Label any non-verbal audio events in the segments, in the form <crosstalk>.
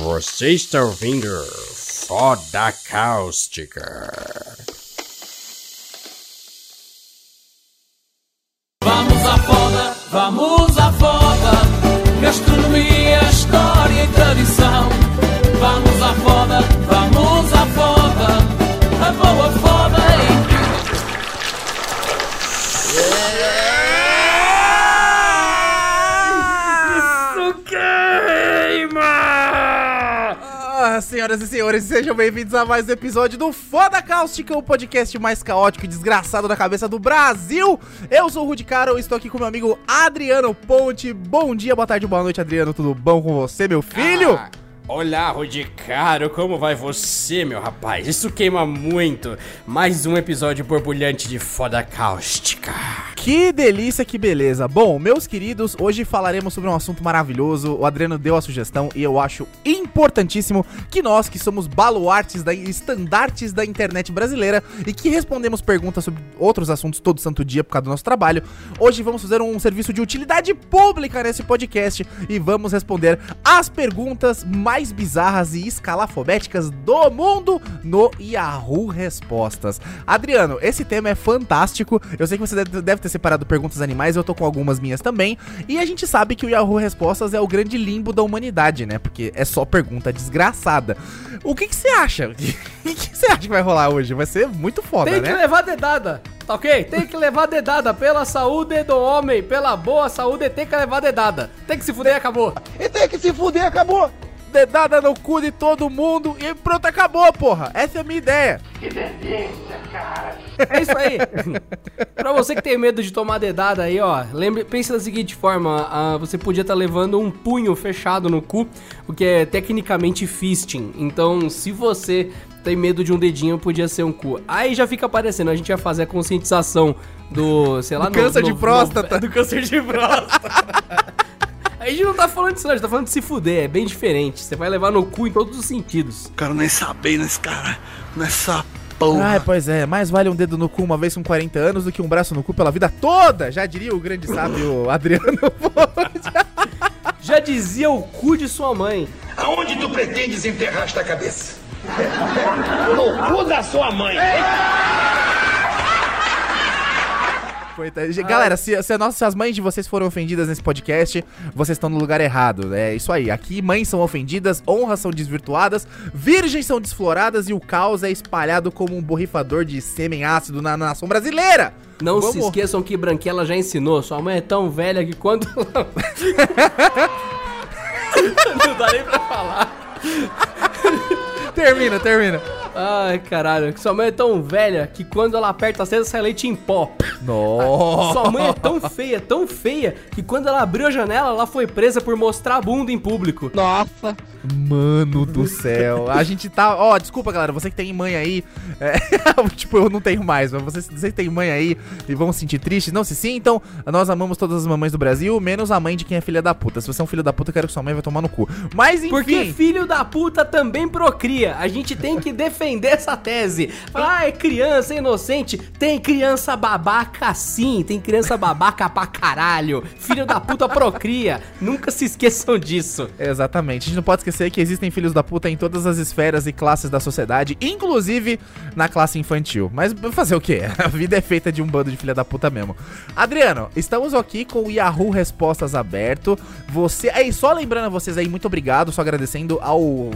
Você está ouvindo Foda Cáustica. Vamos senhores, sejam bem-vindos a mais um episódio do Foda Cáustica, o podcast mais caótico e desgraçado da cabeça do Brasil. Eu sou o Rudy Caro, estou aqui com meu amigo Adriano Ponte. Bom dia, boa tarde, boa noite, Adriano. Tudo bom com você, meu filho? Ah, olá, Rudicaro, como vai você, meu rapaz? Isso queima muito. Mais um episódio borbulhante de Foda Cáustica. Que delícia, que beleza. Bom, meus queridos, hoje falaremos sobre um assunto maravilhoso. O Adriano deu a sugestão e eu acho importantíssimo que nós, que somos baluartes da estandartes da internet brasileira e que respondemos perguntas sobre outros assuntos todo santo dia por causa do nosso trabalho, hoje vamos fazer um serviço de utilidade pública nesse podcast e vamos responder as perguntas mais bizarras e escalafobéticas do mundo no Yahoo Respostas. Adriano, esse tema é fantástico. Eu sei que você deve ter separado perguntas animais, eu tô com algumas minhas também. E a gente sabe que o Yahoo Respostas é o grande limbo da humanidade, né? Porque é só pergunta desgraçada. O que que você acha? <laughs> O que que você acha que vai rolar hoje? Vai ser muito foda, Tem que né? levar dedada, tá ok? Tem que levar dedada pela saúde do homem, pela boa saúde, tem que levar dedada. Tem que se fuder e acabou. E tem que se fuder, acabou. Dedada no cu de todo mundo e pronto, acabou, porra. Essa é a minha ideia. É isso aí. <laughs> pra você que tem medo de tomar dedada aí, ó, lembre, pense da seguinte forma: ah, você podia estar levando um punho fechado no cu, o que é tecnicamente fisting. Então, se você tem medo de um dedinho, podia ser um cu. Aí já fica aparecendo, a gente vai fazer a conscientização do, sei lá, Do câncer de próstata. <laughs> do câncer de próstata. <laughs> A gente não tá falando disso, não, a gente tá falando de se fuder, é bem diferente. Você vai levar no cu em todos os sentidos. Quero nem saber nesse cara, nessa porra. Ai, pois é, mais vale um dedo no cu uma vez com 40 anos do que um braço no cu pela vida toda. Já diria o grande sábio <laughs> Adriano <laughs> Já dizia o cu de sua mãe. Aonde tu pretendes enterrar esta cabeça? No cu da sua mãe. Coitado. Galera, se, se, a nossa- se as mães de vocês foram ofendidas nesse podcast, vocês estão no lugar errado. É isso aí. Aqui mães são ofendidas, honras são desvirtuadas, virgens são desfloradas e o caos é espalhado como um borrifador de sêmen ácido na nação brasileira. Não se Vamos- esqueçam que Branquela já ensinou. Sua mãe é tão velha que quando. <laughs> Não dá nem pra falar. Termina, termina. Ai, caralho. que Sua mãe é tão velha que quando ela aperta a seda sai leite em pó. Nossa. Sua mãe é tão feia, tão feia, que quando ela abriu a janela, ela foi presa por mostrar a bunda em público. Mano do céu. A gente tá. Ó, desculpa, galera. Você que tem mãe aí. é, <laughs> tipo, eu não tenho mais, mas vocês, vocês têm mãe aí e vão se sentir tristes. Não se sintam. Nós amamos todas as mamães do Brasil, menos a mãe de quem é filha da puta. Se você é um filho da puta, eu quero que sua mãe vai tomar no cu. Mas enfim. Porque filho da puta também procria. A gente tem que defender essa tese. Falar, ah, é criança, é inocente. Tem criança babaca sim. Tem criança babaca pra caralho. Filho da puta procria. Nunca se esqueçam disso. Exatamente. A gente não pode esquecer que existem filhos da puta em todas as esferas e classes da sociedade, inclusive na classe infantil. Mas fazer o quê? <laughs> A vida é feita de um bando de filha da puta mesmo. Adriano, estamos aqui com o Yahoo Respostas aberto. Você. Aí, só lembrando a vocês aí, muito obrigado, só agradecendo ao,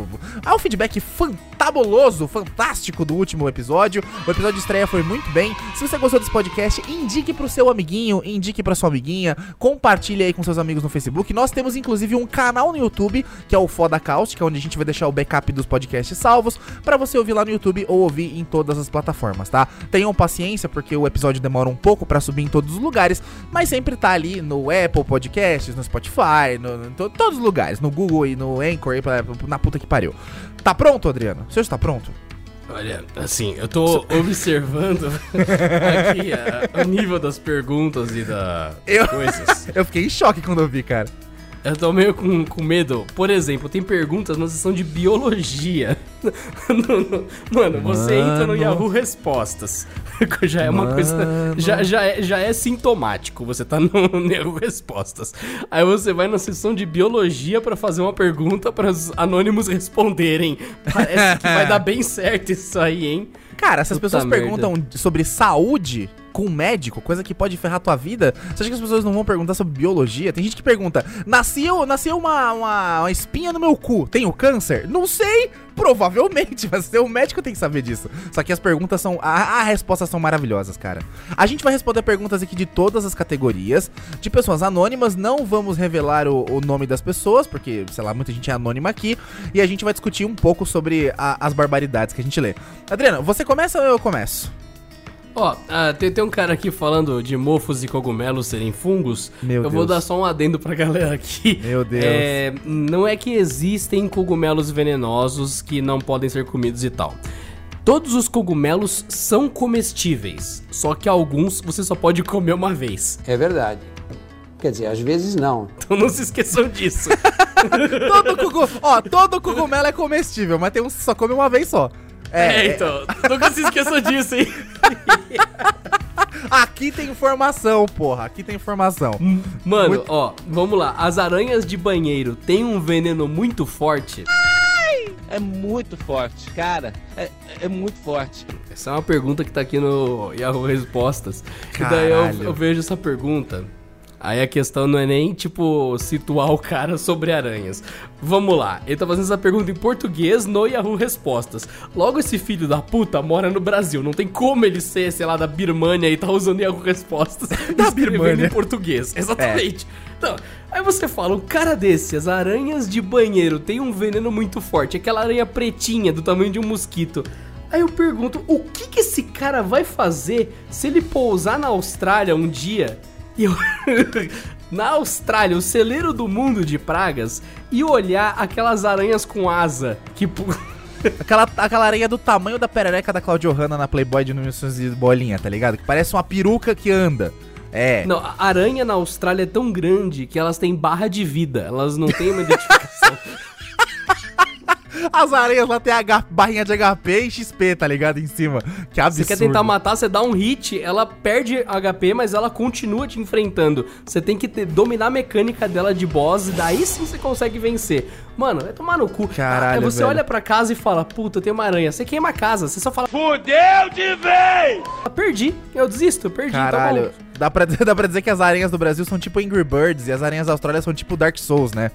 ao feedback fantabuloso, fantástico do último episódio. O episódio de estreia foi muito bem. Se você gostou desse podcast, indique pro seu amiguinho, indique pra sua amiguinha, compartilhe aí com seus amigos no Facebook. Nós temos inclusive um canal no YouTube, que é o Foda Cáustica, onde a gente vai deixar o backup dos podcasts salvos pra você ouvir lá no YouTube ou ouvir em todas as plataformas, tá? Tenham paciência, porque o episódio demora um pouco pra subir em todos os lugares, mas sempre tá ali no Apple Podcasts, no Spotify, no, em to- todos os lugares, no Google e no Anchor, e pra- na puta que pariu. Tá pronto, Adriano? O senhor está pronto? Olha, assim, eu tô <laughs> observando aqui a- o nível das perguntas e das Eu- coisas. <laughs> Eu fiquei em choque quando eu vi, cara. Eu tô meio com, com medo. Por exemplo, tem perguntas na sessão de biologia. <laughs> No- no- Mano, você entra no Mano. Yahoo Respostas. <laughs> já é uma coisa. Já, já, é, já é sintomático. Você tá no, <laughs> no Yahoo Respostas. Aí você vai na sessão de biologia pra fazer uma pergunta para os anônimos responderem. Parece que vai dar bem certo isso aí, hein? Cara, se as pessoas merda. perguntam sobre saúde com um médico, coisa que pode ferrar tua vida, você acha que as pessoas não vão perguntar sobre biologia? Tem gente que pergunta: nasceu, nasceu uma, uma, uma espinha no meu cu, tenho câncer? Não sei! Provavelmente, <laughs> mas um médico tem que saber disso. Só que as perguntas são. A, a respostas são maravilhosas, cara. A gente vai responder perguntas aqui de todas as categorias, de pessoas anônimas. Não vamos revelar o, o nome das pessoas, porque, sei lá, muita gente é anônima aqui. E a gente vai discutir um pouco sobre a- as barbaridades que a gente lê. Adriano, você começa ou eu começo? Ó, ah, tem, tem um cara aqui falando de mofos e cogumelos serem fungos. Meu Eu vou Deus. dar só um adendo pra galera aqui. Meu Deus. É, não é que existem cogumelos venenosos que não podem ser comidos e tal. Todos os cogumelos são comestíveis, só que alguns você só pode comer uma vez. É verdade. Quer dizer, às vezes não. <laughs> Então não se esqueçam disso. <laughs> Todo, cogu... Ó, todo cogumelo é comestível, mas tem um que só come uma vez só. É, então, nunca se esqueçam disso, hein? <laughs> Aqui tem informação, porra. Aqui tem informação. Mano, Muito- ó, vamos lá. As aranhas de banheiro têm um veneno muito forte. É muito forte, cara. É, é muito forte. Essa é uma pergunta que tá aqui no Yahoo Respostas. E daí eu, Caralho. eu vejo essa pergunta. Aí a questão não é nem, tipo, situar o cara sobre aranhas. Vamos lá. Ele tá fazendo essa pergunta em português no Yahoo Respostas. Logo, esse filho da puta mora no Brasil. Não tem como ele ser, sei lá, da Birmania e tá usando Yahoo Respostas. <laughs> da Birmania. em português. Exatamente. Então, aí você fala, um cara desse, as aranhas de banheiro tem um veneno muito forte. Aquela aranha pretinha do tamanho de um mosquito. Aí eu pergunto, o que que esse cara vai fazer se ele pousar na Austrália um dia e <laughs> na Austrália, o celeiro do mundo de pragas e olhar aquelas aranhas com asa que <laughs> pu- Aquela, aquela areia do tamanho da perereca da Claudio Hanna na Playboy de Números de Bolinha, tá ligado? Que parece uma peruca que anda. É. Não, a aranha na Austrália é tão grande que elas têm barra de vida, elas não têm uma identificação. <laughs> As areias lá tem H, barrinha de HP e XP, tá ligado? Em cima. Que absurdo. Você quer tentar matar, você dá um hit, ela perde HP, mas ela continua te enfrentando. Você tem que ter- dominar a mecânica dela de boss, e daí sim você consegue vencer. Mano, vai tomar no cu. Caralho, Aí você velho. olha pra casa e fala, puta, tem uma aranha. Você queima a casa, você só fala, Fudeu de vez! "Ah, perdi, eu desisto, perdi, tá Caralho. bom. Dá pra, dizer, <laughs> dá pra dizer que as aranhas do Brasil são tipo Angry Birds e as aranhas da Austrália são tipo Dark Souls, né?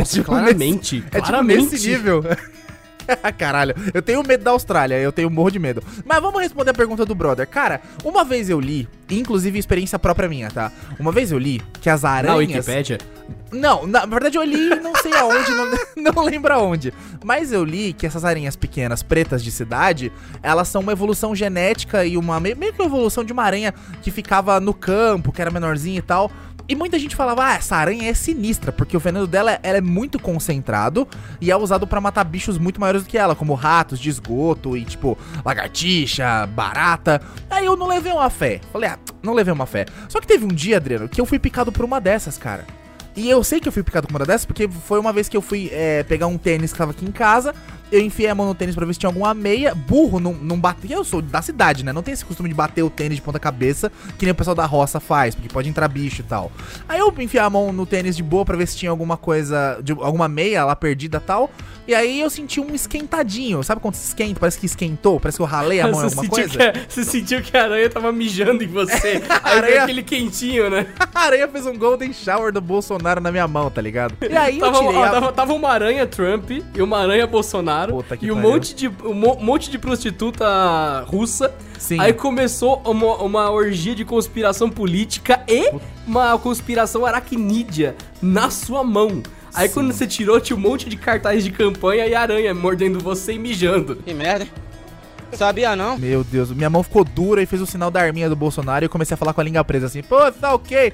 É tipo claramente, nesse- é claramente. tipo nesse nível. <laughs> Caralho, eu tenho medo da Austrália, eu tenho morro de medo. Mas vamos responder a pergunta do brother. Cara, uma vez eu li, inclusive experiência própria minha, tá? Uma vez eu li que as Na aranhas. Wikipédia, Não, na verdade eu li não sei aonde, não, <laughs> não lembro aonde. Mas eu li que essas aranhas pequenas, pretas de cidade, elas são uma evolução genética e uma meio que uma evolução de uma aranha que ficava no campo, que era menorzinha e tal. E muita gente falava, ah, essa aranha é sinistra, porque o veneno dela ela é muito concentrado e é usado pra matar bichos muito maiores do que ela, como ratos de esgoto e, tipo, lagartixa, barata. Aí eu não levei uma fé. Falei, ah, não levei uma fé. Só que teve um dia, Adriano, que eu fui picado por uma dessas, cara. E eu sei que eu fui picado com uma dessas porque foi uma vez que eu fui é, pegar um tênis que tava aqui em casa. Eu enfiei a mão no tênis pra ver se tinha alguma meia. Burro, não, não bate. Eu sou da cidade, né? Não tem esse costume de bater o tênis de ponta cabeça, que nem o pessoal da roça faz, porque pode entrar bicho e tal. Aí eu enfiei a mão no tênis de boa pra ver se tinha alguma coisa, de, alguma meia lá perdida e tal. E aí eu senti um esquentadinho. Sabe quando se esquenta? Parece que esquentou, parece que eu ralei a mão em alguma coisa. a, você sentiu que a aranha tava mijando em você. <laughs> Aí aranha- aquele quentinho, né? <laughs> A aranha fez um golden shower do Bolsonaro na minha mão, tá ligado? E aí <laughs> eu Tava, tirei ó, a... tava, tava uma aranha Trump e uma aranha Bolsonaro Puta que e um pariu. monte, de, um mo- monte de prostituta russa. Sim. Aí começou uma, uma orgia de conspiração política e uma conspiração aracnídea na sua mão. Aí quando você tirou, tinha um monte de cartazes de campanha e aranha mordendo você e mijando. Que merda, hein? Sabia não? Meu Deus, minha mão ficou dura e fez o sinal da arminha do Bolsonaro e eu comecei a falar com a língua presa assim, pô, tá ok.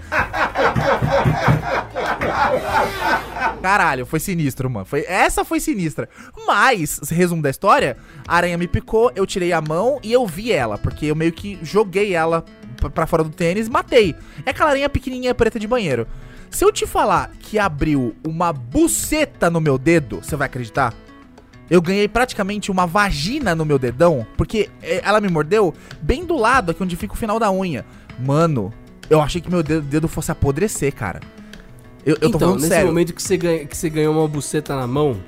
Caralho, foi sinistro, mano. Foi, essa foi sinistra. Mas, resumo da história, a aranha me picou, eu tirei a mão e eu vi ela, porque eu meio que joguei ela pra fora do tênis matei. É aquela aranha pequenininha preta de banheiro. Se eu te falar que abriu uma buceta no meu dedo, você vai acreditar? Eu ganhei praticamente uma vagina no meu dedão, porque eh, ela me mordeu bem do lado, aqui onde fica o final da unha. Mano, eu achei que meu dedo, dedo fosse apodrecer, cara. Eu, eu tô então, falando nesse sério. momento que você, ganha, que você ganhou uma buceta na mão,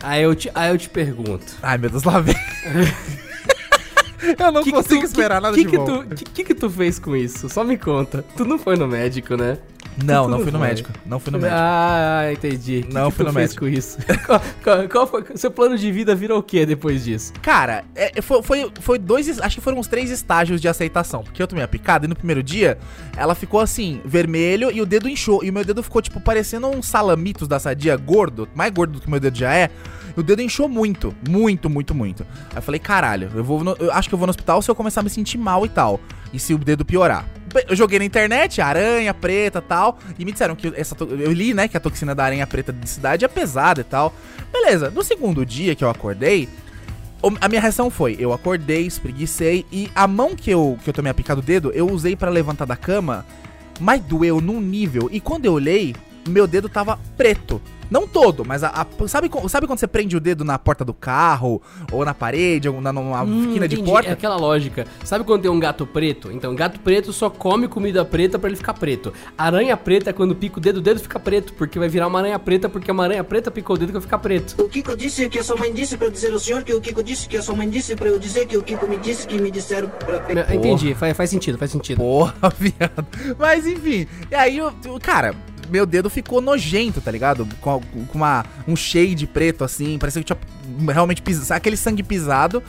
aí eu te, aí eu te pergunto. Ai, meu Deus, lá vem. <laughs> eu não que que consigo tu- esperar que, nada que de que bom. que, que que tu fez com isso? Só me conta. Tu não foi no médico, né? Não, não fui no médico. Não fui no médico. Ah, entendi. Que Não que fui no médico. com isso? <laughs> qual, qual- qual foi? Seu plano de vida virou o que depois disso? Cara, é, foi, foi, foi dois. Acho que foram uns três estágios de aceitação. Porque eu tomei a picada e no primeiro dia ela ficou assim, vermelho e o dedo inchou. E o meu dedo ficou, tipo, parecendo um salamitos da sadia gordo, mais gordo do que o meu dedo já é. E o dedo inchou muito, muito, muito, muito. Aí eu falei, caralho, eu vou. no- eu acho que eu vou no hospital se eu começar a me sentir mal e tal. E se o dedo piorar. Eu joguei na internet, aranha preta tal. E me disseram que essa. Eu li, né, que a toxina da aranha preta de cidade é pesada e tal. Beleza, no segundo dia que eu acordei, a minha reação foi, eu acordei, espreguicei e a mão que eu, que eu tomei a picada do dedo, eu usei pra levantar da cama, mas doeu num nível. E quando eu olhei, meu dedo tava preto. Não todo, mas a, a- sabe, sabe quando você prende o dedo na porta do carro, ou na parede, ou na, numa esquina de Hum, porta? É aquela lógica. Sabe quando tem um gato preto? Então, gato preto só come comida preta pra ele ficar preto. Aranha preta é quando pica o dedo, o dedo fica preto, porque vai virar uma aranha preta, porque uma aranha preta picou o dedo que vai ficar preto. O Kiko disse que a sua mãe disse pra eu dizer ao senhor que o Kiko disse que a sua mãe disse pra eu dizer que o Kiko me disse que me disseram pra pegar. Entendi, faz, faz sentido, faz sentido. Porra, <laughs> viado. Mas enfim, e aí, eu- cara, meu dedo ficou nojento, tá ligado? Com, com uma, um shade preto assim, parecia que tinha realmente pisado, aquele sangue pisado.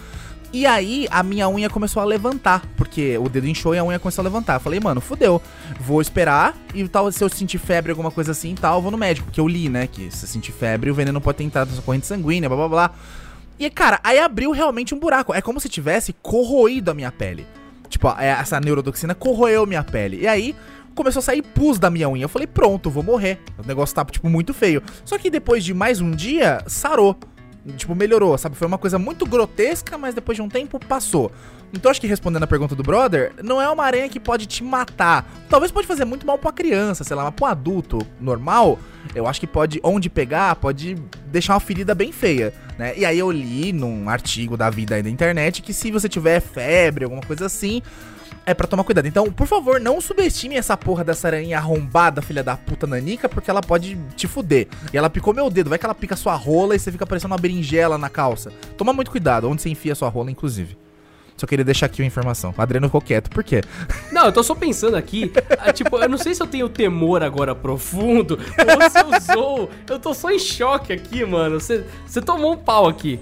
E aí a minha unha começou a levantar, porque o dedo inchou e a unha começou a levantar. Eu falei, mano, fudeu. Vou esperar e tal, se eu sentir febre, alguma coisa assim e tal, eu vou no médico. Porque eu li, né, que se sentir febre, o veneno pode ter entrado na sua corrente sanguínea, blá blá blá. E, cara, aí abriu realmente um buraco. É como se tivesse corroído a minha pele. Tipo, é, essa neurotoxina corroeu minha pele. E aí começou a sair pus da minha unha. Eu falei, pronto, vou morrer. O negócio tá, tipo, muito feio. Só que depois de mais um dia, sarou. Tipo, melhorou, sabe? Foi uma coisa muito grotesca, mas depois de um tempo passou. Então acho que respondendo a pergunta do brother, não é uma aranha que pode te matar. Talvez pode fazer muito mal pra criança, sei lá, mas pra um adulto normal, eu acho que pode, onde pegar, pode deixar uma ferida bem feia, né? E aí eu li num artigo da vida aí da internet que se você tiver febre, alguma coisa assim, é pra tomar cuidado. Então, por favor, não subestime essa porra dessa aranha arrombada, filha da puta nanica, porque ela pode te fuder. E ela picou meu dedo, vai que ela pica sua rola e você fica parecendo uma berinjela na calça. Toma muito cuidado, onde você enfia sua rola, inclusive. Só queria deixar aqui uma informação. O Adriano ficou quieto, por quê? Não, eu tô só pensando aqui, <laughs> ah, tipo, eu não sei se eu tenho temor agora profundo, ou se eu usou. Eu tô só em choque aqui, mano. Você tomou um pau aqui.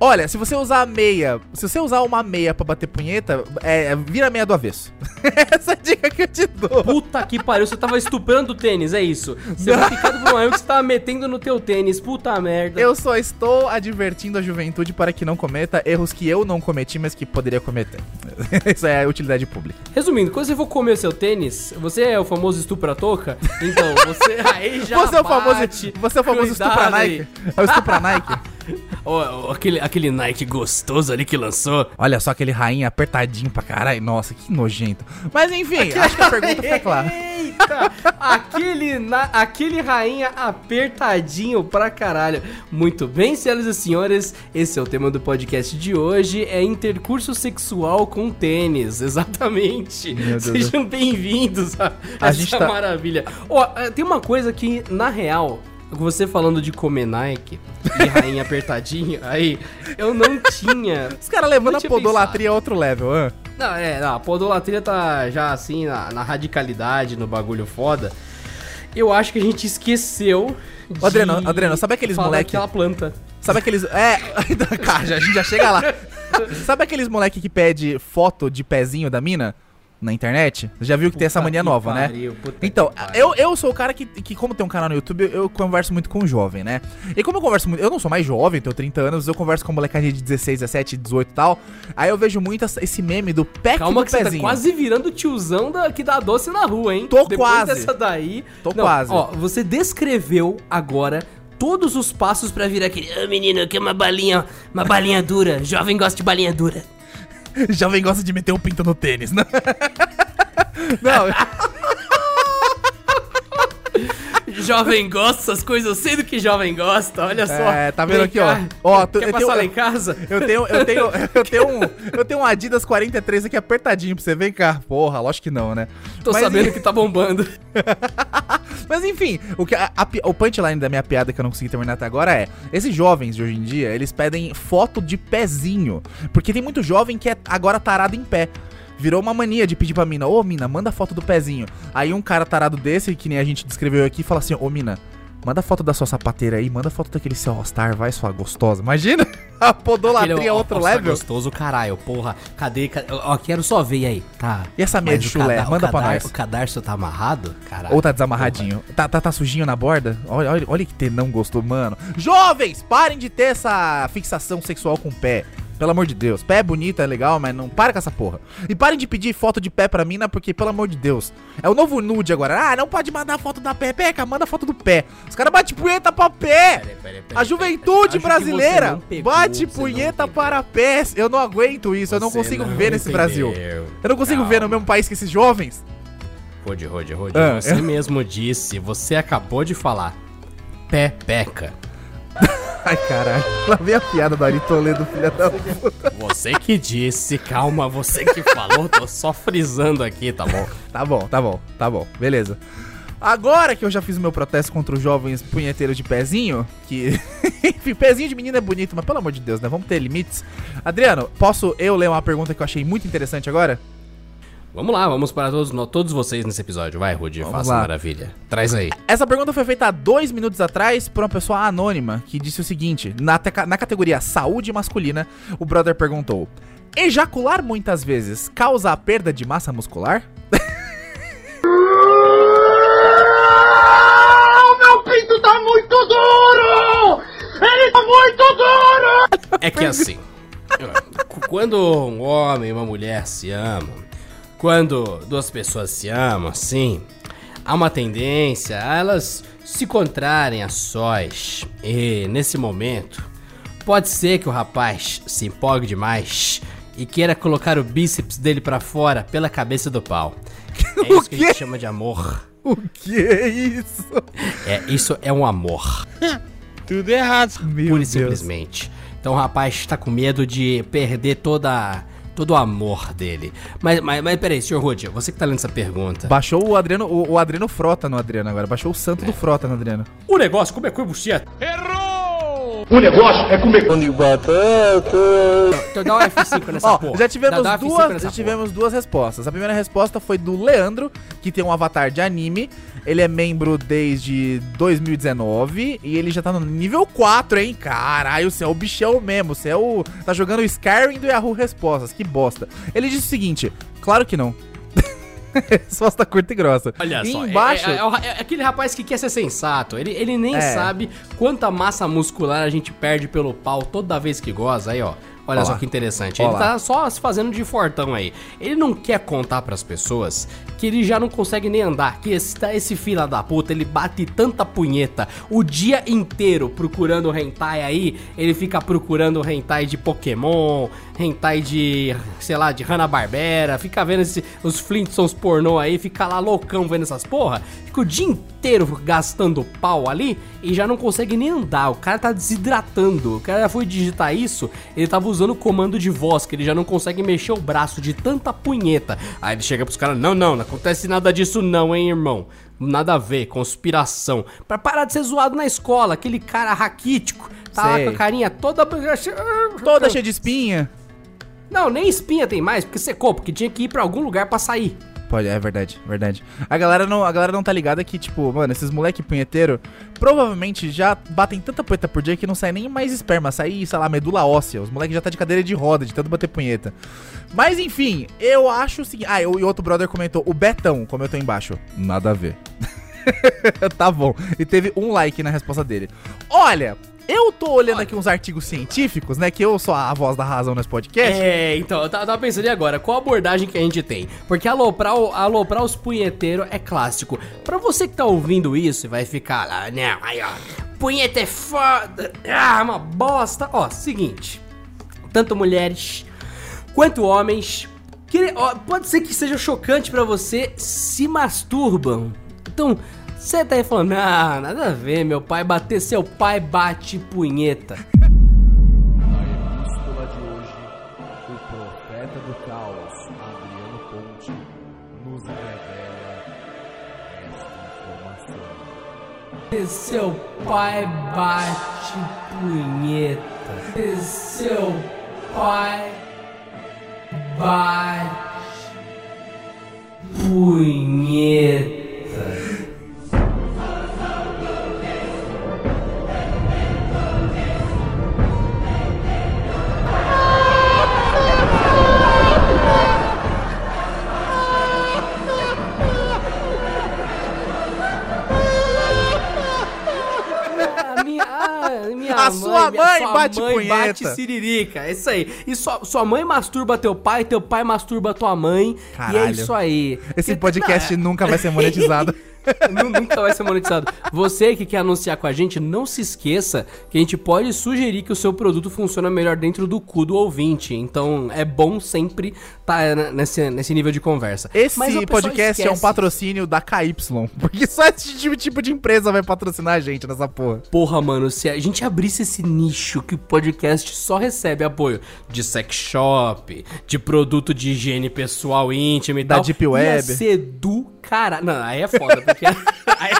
Olha, se você usar a meia, se você usar uma meia pra bater punheta, é, vira a meia do avesso. <laughs> Essa é dica que eu te dou. Puta que pariu, você tava estuprando o tênis, é isso. Você foi picado por eu que você tava metendo no teu tênis, puta merda. Eu só estou advertindo a juventude para que não cometa erros que eu não cometi, mas que poderia cometer. <laughs> Isso é a utilidade pública. Resumindo, quando você for comer seu tênis, você é o famoso estupra-toca? Então, você <laughs> aí já Você é o famoso, bate. você é o famoso Cuidado estupra aí. Nike? É o estupra Ó, aquele, aquele Nike gostoso ali que lançou. Olha só aquele rainha apertadinho pra caralho. Nossa, que nojento. Mas enfim, acho que a pergunta fica clara. Eita! aquele, na- aquele rainha apertadinho pra caralho. Muito bem, senhoras e senhores, esse é o tema do podcast de hoje, é intercurso sexual com tênis, <laughs> exatamente. Sejam bem-vindos a, A essa gente tá- maravilha. Ó, eh, tem uma coisa que, na real, você falando de comer Nike e rainha apertadinho, <laughs> aí, eu não tinha... Os caras levando a podolatria a outro level, hã? Não, é, não, a podolatria tá já assim na, na radicalidade, no bagulho foda. Eu acho que a gente esqueceu de Adriano, Adriano, sabe aqueles moleque- daquela planta. Sabe aqueles. É, <laughs> cara, a gente já chega lá. <laughs> Sabe aqueles moleque que pede foto de pezinho da mina na internet? Já viu que tem essa Puta mania nova, pariu, né? puta Então, eu, eu sou o cara que, que, como tem um canal no YouTube, eu, eu converso muito com jovem, né? E como eu converso muito. Eu não sou mais jovem, tenho 30 anos, eu converso com molecadinha de 16, 17, 18 e tal. Aí eu vejo muito esse meme do pack Calma do que você tá pezinho. quase virando o tiozão da, que dá doce na rua, hein? Tô Depois quase. dessa daí... Tô quase. Ó, você descreveu agora todos os passos pra virar aquele... Ah, menino, que é uma balinha, uma balinha dura. Jovem gosta de balinha dura. <laughs> Jovem gosta de meter o pinto no tênis, né? <laughs> Não, <laughs> jovem gosta dessas coisas, eu sei do que jovem gosta, olha só. É, tá vendo aqui, ó. Ó, tu- Quer eu passar tenho- lá em casa? Eu tenho, eu tenho, eu tenho um, eu tenho um Adidas 43 aqui apertadinho pra você. Vem cá. Porra, lógico que não, né? Tô Mas, sabendo que tá bombando. Mas enfim, o, que a, a o punchline da minha piada que eu não consegui terminar até agora é: esses jovens de hoje em dia, eles pedem foto de pezinho. Porque tem muito jovem que é agora tarado em pé. Virou uma mania de pedir pra mina, ô mina, manda foto do pezinho. Aí um cara tarado desse, que nem a gente descreveu aqui, fala assim, ô mina, manda foto da sua sapateira aí, manda foto daquele seu All-Star, vai sua gostosa. Imagina <laughs> a podolatria Aquele, é ó, outro ó, tá level. gostoso, caralho, porra. Cadê? cadê ó, quero só ver aí. Tá. E essa meia de chulé? cadar- Manda pra cadar- nós. O cadarço tá amarrado? Caralho. Ou tá desamarradinho? Tá, tá, tá sujinho na borda? Olha, olha, olha que ter não gostou, mano. Jovens, parem de ter essa fixação sexual com o pé. Pelo amor de Deus. Pé é bonito, é legal, mas não para com essa porra. E parem de pedir foto de pé pra mina, porque, pelo amor de Deus. É o novo nude agora. Ah, não pode mandar foto da pé. Peca, manda foto do pé. Os caras batem punheta pra pé. A juventude Acho que brasileira você não pegou, bate você punheta para pés. Eu não aguento isso, eu não Você consigo não ver nesse. Brasil. Eu não consigo ver no Calma. mesmo país que esses jovens. Rode, Rode, Rode, Ah, você eu- mesmo disse, você acabou de falar. Pé, peca. <laughs> Ai, caralho. Lá vem a piada do Ari Toledo, filha da puta. Você que disse, calma, você que falou, tô só frisando aqui, tá bom? Tá bom, tá bom, tá bom, beleza. Agora que eu já fiz o meu protesto contra os jovens punheteiros de pezinho, que. <laughs> Enfim, pezinho de menina é bonito, mas pelo amor de Deus, né? Vamos ter limites. Adriano, posso eu ler uma pergunta que eu achei muito interessante agora? Vamos lá, vamos para todos, todos vocês nesse episódio. Vai, Rudy, Vamos faça lá. maravilha. Traz aí. Essa pergunta foi feita há dois minutos atrás por uma pessoa anônima que disse o seguinte: na, teca- na categoria saúde masculina, o brother perguntou: Ejacular muitas vezes causa a perda de massa muscular? Meu pinto tá muito duro! Ele tá muito duro! É que assim, <laughs> quando um homem e uma mulher se amam, quando duas pessoas se amam, assim, há uma tendência a elas se encontrarem a sós. E nesse momento, pode ser que o rapaz se empolgue demais e queira colocar o bíceps dele pra fora pela cabeça do pau. É <laughs> isso que a gente chama de amor. O que é isso? É, isso é um amor. <laughs> Tudo errado. Meu Pura e simplesmente. Então o rapaz tá com medo de perder toda, todo o amor dele. Mas, mas, mas peraí, senhor Rudy, você que tá lendo essa pergunta. Baixou o Adriano, o, o Adriano Frota no Adriano agora. Baixou o santo do Frota no Adriano. O negócio, como é que você? O negócio é comer. Então dá um F5 <laughs> nessa Ó, porra. já tivemos Dá- dá F5 duas, nessa já porra. tivemos duas respostas. A primeira resposta foi do Leandro, que tem um avatar de anime. Ele é membro desde 2019 e ele já tá no nível 4, hein? Caralho, você é o bichão mesmo. Você é o. Tá jogando Skyrim do Yahoo Respostas. Que bosta. Ele disse o seguinte: claro que não. <laughs> Resposta curta e grossa. Olha E só, é- embaixo. é, é o- é aquele rapaz que quer ser sensato. Ele, ele nem É. sabe quanta massa muscular a gente perde pelo pau toda vez que goza. Aí, ó. Olha Ó só que interessante. Ó Ele tá só se fazendo de fortão aí. Ele não quer contar pras pessoas que ele já não consegue nem andar. Que esse, tá- esse fila da puta, ele bate tanta punheta o dia inteiro procurando hentai aí. Ele fica procurando hentai de Pokémon, hentai de, sei lá, de Hanna-Barbera. Fica vendo esse, os Flintstones pornô aí, fica lá loucão vendo essas porra. Fica o dia inteiro gastando pau ali e já não consegue nem andar. O cara tá desidratando. O cara foi digitar isso, ele tava usando o comando de voz, que ele já não consegue mexer o braço de tanta punheta. Aí ele chega pros caras: Não, não, não acontece nada disso, não, hein, irmão. Nada a ver, conspiração. Pra parar de ser zoado na escola, aquele cara raquítico. Tá lá Sei. com a carinha toda. Toda cheia de espinha. Não, nem espinha tem mais, porque secou, porque tinha que ir pra algum lugar pra sair. Pode, é verdade, verdade. A galera não, a galera não tá ligada que, tipo, mano, esses moleque punheteiro provavelmente já batem tanta punheta por dia que não sai nem mais esperma, sai, sei lá, medula óssea. Os moleques já tá de cadeira de roda, de tanto bater punheta. Mas enfim, eu acho o seguinte. Ah, e outro brother comentou, o Betão comentou embaixo. Nada a ver. <laughs> tá bom. E teve um like na resposta dele. Olha, eu tô olhando aqui uns artigos científicos, né? Que eu sou a voz da razão nesse podcast. É, então, eu tava pensando e agora, qual a abordagem que a gente tem? Porque aloprar, aloprar os punheteiros é clássico. Pra você que tá ouvindo isso e vai ficar lá, não, aí ó, punheta é foda, ah, uma bosta. Ó, seguinte, tanto mulheres quanto homens, que, ó, pode ser que seja chocante pra você, se masturbam. Então, Você tá aí falando, ah, nada a ver, meu pai bater, seu pai bate punheta. epístola de hoje, o profeta do caos, Adriano Ponte, nos revela esta informação. Seu pai bate punheta. Seu pai bate punheta. A sua minha- mãe sua bate mãe punheta. bate siririca, é isso aí. E sua, sua mãe masturba teu pai, teu pai masturba tua mãe. E é Caralho. isso aí. Esse podcast nunca vai ser monetizado. <laughs> Nu- Nunca vai ser monetizado. Você que quer anunciar com a gente, não se esqueça que a gente pode sugerir que o seu produto funciona melhor dentro do cu do ouvinte. Então é bom sempre estar nesse, nesse nível de conversa. Esse podcast é um esquece. patrocínio da KY. Porque só esse tipo- tipo de empresa vai patrocinar a gente nessa porra. Porra, mano, se a gente abrisse esse nicho que o podcast só recebe apoio de sex shop, de produto de higiene pessoal íntima e Da tal, Deep ia Web. ser do cara. Não, aí é foda, porque <laughs> aí-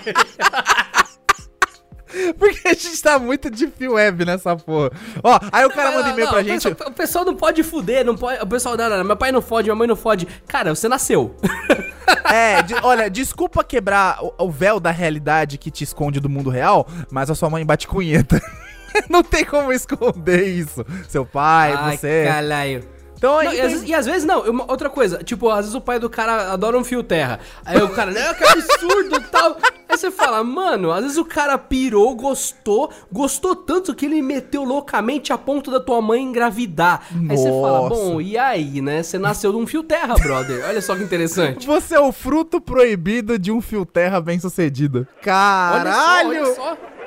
Porque a gente tá muito deep web nessa porra. Ó, aí o cara Não, manda e-mail pra o gente. pessoal- o pessoal não pode fuder, não pode. O pessoal, não, não, meu pai não fode, minha mãe não fode. Cara, você nasceu. <laughs> É, de- olha, desculpa quebrar o, o véu da realidade que te esconde do mundo real, mas a sua mãe bate cunheta. <laughs> Não tem como esconder isso. Seu pai, você. caralho. Então. Não, e, às vezes, e às vezes não, uma- outra coisa, tipo, às vezes o pai do cara adora um fio terra. Aí o cara, não, que absurdo e <laughs> tal. Aí você fala, mano, às vezes o cara pirou, gostou, gostou tanto que ele meteu loucamente a ponto da tua mãe engravidar. Aí você fala, Nossa. bom, e aí, né? Você nasceu de um fio terra, brother. Olha só que interessante. <laughs> Você é o fruto proibido de um fio terra bem sucedido. Caralho! Olha só, olha só.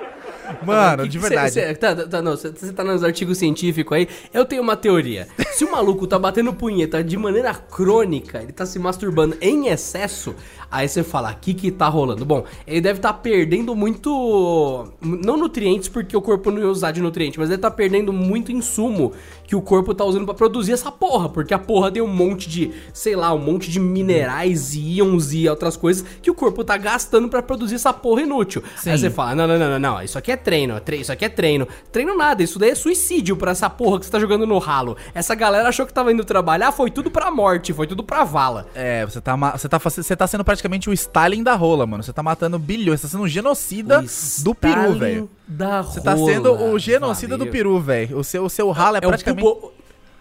<laughs> Mano, Que de que cê- verdade. cê- tá, tá, não, você tá nos artigos científicos aí. Eu tenho uma teoria. Se o maluco tá batendo punheta de maneira crônica, ele tá se masturbando em excesso, aí você fala, o que que tá rolando? Bom, ele deve estar perdendo muito. Não nutrientes, porque o corpo não ia usar de nutriente, mas deve tá perdendo muito insumo que o corpo tá usando pra produzir essa porra. Porque a porra tem um monte de, sei lá, um monte de minerais e íons e outras coisas que o corpo tá gastando pra produzir essa porra inútil. Aí você fala, não, não, não, não, não, isso aqui é treino, tre- isso aqui é treino. Treino nada, isso daí é suicídio pra essa porra que você tá jogando no ralo. Essa galera achou que tava indo trabalhar, foi tudo pra morte, foi tudo pra vala. É, você tá, você, tá, você tá sendo praticamente o Stalin da rola, mano. Você tá matando bilhões, você tá sendo um genocida do peru, velho. Da Você tá sendo o genocida do Valeu. peru, velho. O seu, o seu ralo é, É o praticamente. Pubo...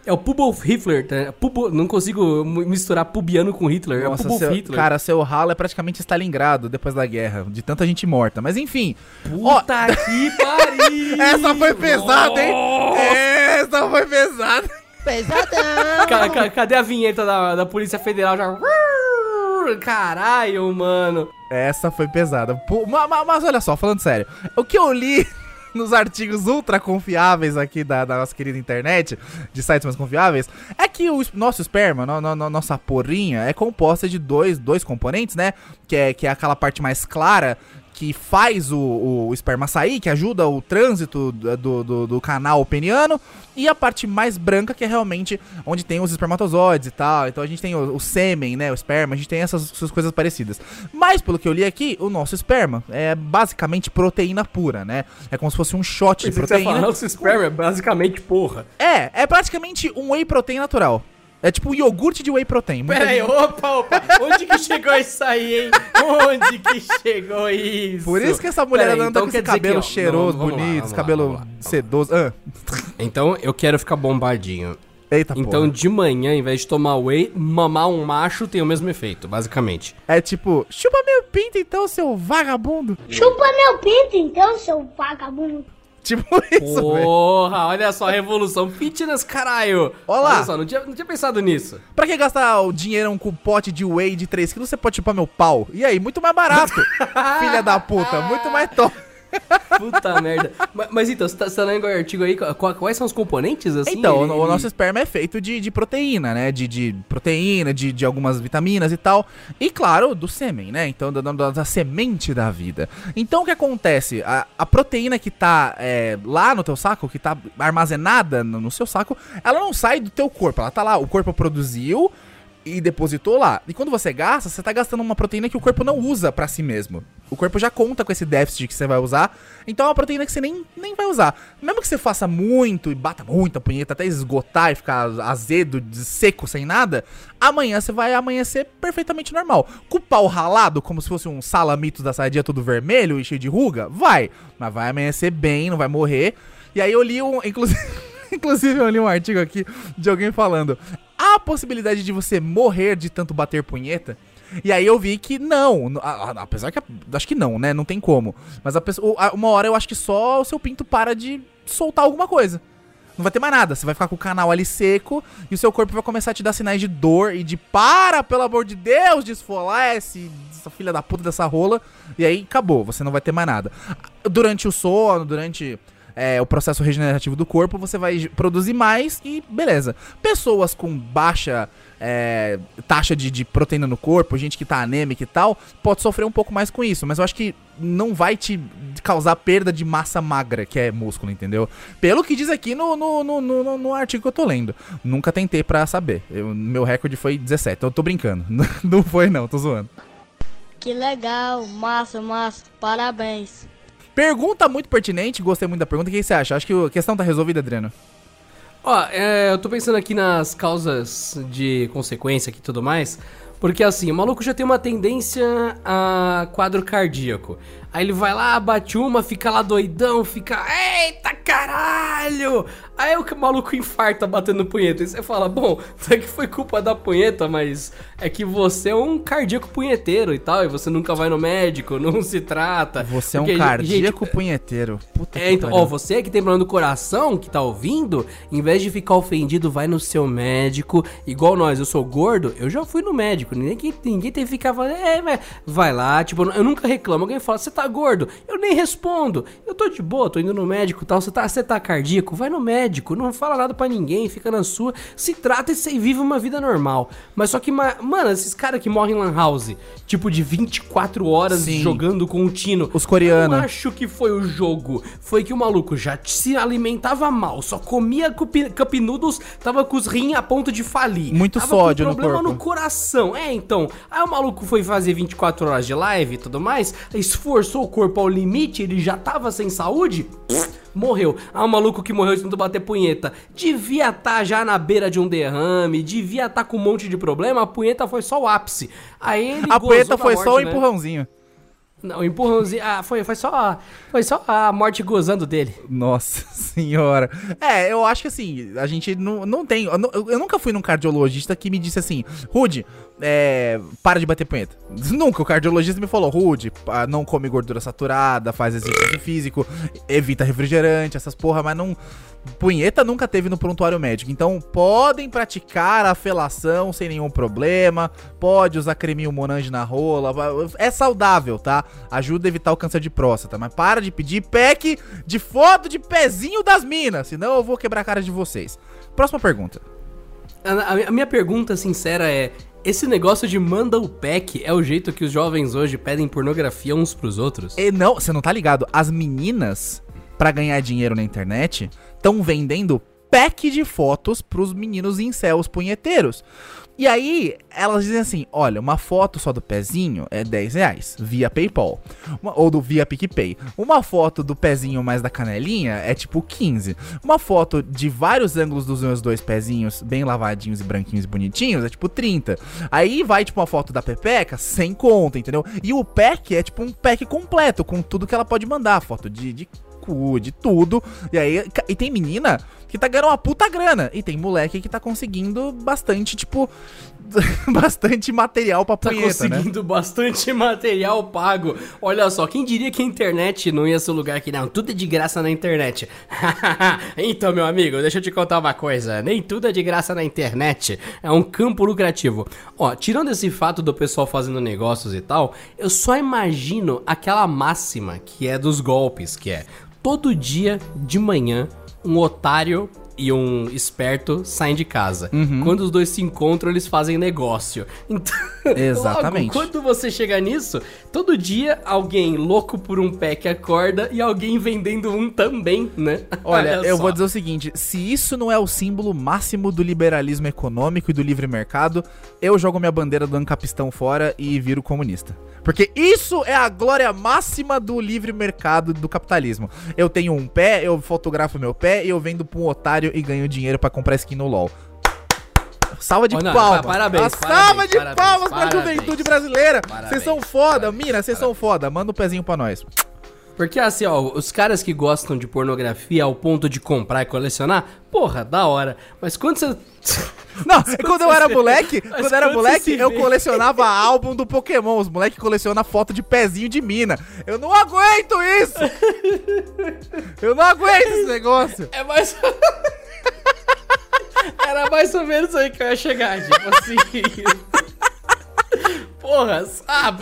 É o Pubolf Hitler, tá? Pubo... não consigo misturar pubiano com Hitler. é o Nossa, Pubolf seu, Hitler. cara, seu ralo é praticamente Stalingrado depois da guerra, de tanta gente morta. Mas enfim. ó, Puta que <laughs> pariu! essa foi pesada, hein? Essa foi pesada. Ca- cadê a vinheta da, da Polícia Federal já? Caralho, mano. Essa foi pesada. Pô, ma- ma- mas, olha só, falando sério. O que eu li nos artigos ultra confiáveis aqui da, da nossa querida internet, de sites mais confiáveis, é que o nosso esperma, no- no- nossa porrinha, é composta de dois, dois componentes, né? Que é, que é aquela parte mais clara que faz o, o esperma sair, que ajuda o trânsito do, do, do canal peniano, e a parte mais branca, que é realmente onde tem os espermatozoides e tal. Então a gente tem o, o sêmen, né? O esperma, a gente tem essas, essas coisas parecidas. Mas, pelo que eu li aqui, o nosso esperma é basicamente proteína pura, né? É como se fosse um shot de Pensei que você proteína. falar, nosso sperma é basicamente porra. É, é praticamente um whey protein natural. É tipo um iogurte de whey protein. Muita Pera aí, gente- opa, opa. Onde que chegou isso aí, hein? Onde que chegou isso? Por isso que essa mulher Pera anda então com esse cabelo que, ó, cheiroso, lá, bonito, lá, cabelo lá, vamos lá. sedoso. Ah. Então eu quero ficar bombadinho. Eita Então porra. de manhã, em vez de tomar whey, mamar um macho tem o mesmo efeito, basicamente. É tipo, chupa meu pinto então, seu vagabundo. Chupa meu pinto então, seu vagabundo. <laughs> Tipo isso. Porra, olha só a revolução fitness, caralho. Olha lá. Olha só, não tinha, não tinha pensado nisso. Pra que gastar o dinheiro com pote de whey de 3kg? Você pode chupar meu pau. E aí, muito mais barato. <laughs> filha da puta, muito mais top. Puta merda. Mas, mas então, você tá, você tá lendo o artigo aí, quais são os componentes, assim? Então, Ele- o nosso esperma é feito de, de proteína, né? De, de proteína, de, de algumas vitaminas e tal. E claro, do sêmen, né? Então, da, da- da semente da vida. Então, o que acontece? A, a proteína que tá é, lá no teu saco, que tá armazenada no, no seu saco, ela não sai do teu corpo. Ela tá lá, o corpo produziu e depositou lá. E quando você gasta, você tá gastando uma proteína que o corpo não usa pra si mesmo. O corpo já conta com esse déficit que você vai usar, então é uma proteína que você nem, nem vai usar. Mesmo que você faça muito e bata muita punheta até esgotar e ficar azedo, seco, sem nada, amanhã você vai amanhecer perfeitamente normal. Com o pau ralado, como se fosse um salamito da sadia todo vermelho e cheio de ruga? Vai. Mas vai amanhecer bem, não vai morrer. E aí eu li um. Inclusive. <laughs> Inclusive, eu li um artigo aqui de alguém falando: há a possibilidade de você morrer de tanto bater punheta? E aí eu vi que não, a- a- apesar que a- acho que não, né? Não tem como. Mas pessoa, uma hora eu acho que só o seu pinto para de soltar alguma coisa. Não vai ter mais nada, você vai ficar com o canal ali seco e o seu corpo vai começar a te dar sinais de dor e de para, pelo amor de Deus, de esfolar esse, essa filha da puta dessa rola. E aí acabou, você não vai ter mais nada. Durante o sono, durante é, o processo regenerativo do corpo, você vai produzir mais e beleza. Pessoas com baixa é, taxa de, de proteína no corpo, gente que tá anêmica e tal, pode sofrer um pouco mais com isso, mas eu acho que não vai te causar perda de massa magra, que é músculo, entendeu? Pelo que diz aqui no, no, no, no- no artigo que eu tô lendo. Nunca tentei pra saber. Eu- meu recorde foi 17, eu tô brincando. <laughs> não foi não, tô zoando. Que legal, massa, massa, parabéns. Pergunta muito pertinente, gostei muito da pergunta. O que você acha? Acho que a questão tá resolvida, Adriano. Ó, é, eu tô pensando aqui nas causas de consequência e tudo mais. Porque assim, o maluco já tem uma tendência a quadro cardíaco. Aí ele vai lá, bate uma, fica lá doidão, fica. Eita caralho! Aí o maluco infarta batendo punheta. E você fala, bom, <laughs> isso aqui foi culpa da punheta, mas é que você é um cardíaco punheteiro e tal, e você nunca vai no médico, <laughs> não se trata. Você é um cardíaco gente, punheteiro. Puta é, então, ó, você que tem problema do coração, que tá ouvindo, em vez de ficar ofendido, vai no seu médico. Igual nós, eu sou gordo, eu já fui no médico. Ninguém, ninguém tem que ficar falando, é, vai lá, tipo, eu nunca reclamo. Alguém fala, você tá gordo? Eu nem respondo. Eu tô de boa, tô indo no médico e tal. Você tá, você tá cardíaco? Vai no médico. Não fala nada pra ninguém, fica na sua. Se trata e você vive uma vida normal. Mas só que, ma- mano, esses caras que morrem em Lan House, tipo de 24 horas Sim. jogando contínuo. Os coreanos. Eu acho que foi o jogo. Foi que o maluco já se alimentava mal, só comia cup noodles, tava com os rins a ponto de falir. Muito tava sódio no com problema corpo. no coração. É, então. Aí o maluco foi fazer 24 horas de live e tudo mais, esforçou o corpo ao limite, ele já tava sem saúde. Morreu. Ah, o maluco que morreu de tanto bater punheta. Devia estar já na beira de um derrame, devia estar com um monte de problema. A punheta foi só o ápice. Aí ele A punheta foi só o morte, né? empurrãozinho. Não, o empurrãozinho. Ah, foi, foi só. Foi só a morte gozando dele. Nossa <laughs> senhora. É, eu acho que assim, a gente não, não tem. Eu, eu nunca fui num cardiologista que me disse assim, Rude, é, para de bater punheta. Nunca. O cardiologista me falou, Rude, pa- não come gordura saturada, faz exercício físico, evita refrigerante, essas porra, mas não. Punheta nunca teve no prontuário médico. Então podem praticar a felação sem nenhum problema. Pode usar creminho Monange na rola. É saudável, tá? Ajuda a evitar o câncer de próstata. Mas para de pedir pack de foto de pezinho das minas. Senão eu vou quebrar a cara de vocês. Próxima pergunta. A- a minha pergunta sincera é: esse negócio de manda o pack é o jeito que os jovens hoje pedem pornografia uns pros outros? E não, você não tá ligado? As meninas, pra ganhar dinheiro na internet, estão vendendo pack de fotos pros meninos incels punheteiros. E aí, elas dizem assim: olha, uma foto só do pezinho é 10 reais, via PayPal. Uma- ou do via PicPay. Uma foto do pezinho mais da canelinha é tipo 15. Uma foto de vários ângulos dos meus dois pezinhos, bem lavadinhos e branquinhos e bonitinhos, é tipo 30. Aí vai, tipo, uma foto da Pepeca, sem conta, entendeu? E o pack é tipo um pack completo, com tudo que ela pode mandar. Foto de, de cu, de tudo. E aí, e tem menina que tá ganhando uma puta grana. E tem moleque que tá conseguindo bastante, tipo, <laughs> bastante material pra Tá punheta, né? conseguindo bastante material pago. Olha só, quem diria que a internet não ia ser o lugar que não, tudo é de graça na internet. <laughs> então, meu amigo, deixa eu te contar uma coisa. Nem tudo é de graça na internet. É um campo lucrativo. Ó, tirando esse fato do pessoal fazendo negócios e tal, eu só imagino aquela máxima que é dos golpes, que é todo dia de manhã um otário e um esperto saem de casa. Uhum. Quando os dois se encontram, eles fazem negócio. <laughs> Então, Exatamente. logo, quando você chega nisso, todo dia alguém louco por um pack acorda e alguém vendendo um também, né? <laughs> Olha, eu só. vou dizer o seguinte: se isso não é o símbolo máximo do liberalismo econômico e do livre mercado, eu jogo minha bandeira do ancapistão fora e viro comunista. Porque isso é a glória máxima do livre mercado do capitalismo. Eu tenho um pé, eu fotografo meu pé e eu vendo pra um otário e ganho dinheiro pra comprar skin no LoL. Salva de Oh, não, palmas. pa- parabéns, salva de parabéns, palmas pra parabéns. juventude brasileira. Vocês são foda, parabéns, mina, vocês são foda. Manda um pezinho pra nós. Porque assim, ó, os caras que gostam de pornografia ao ponto de comprar e colecionar, porra, da hora. Mas quando você. <laughs> Não, quando eu era moleque, Mas quando eu era quando moleque, eu colecionava álbum do Pokémon. Os moleques colecionam foto de pezinho de mina. Eu não aguento isso! Eu não aguento esse negócio! É mais. <laughs> Era mais ou menos aí que eu ia chegar, tipo assim. Porra,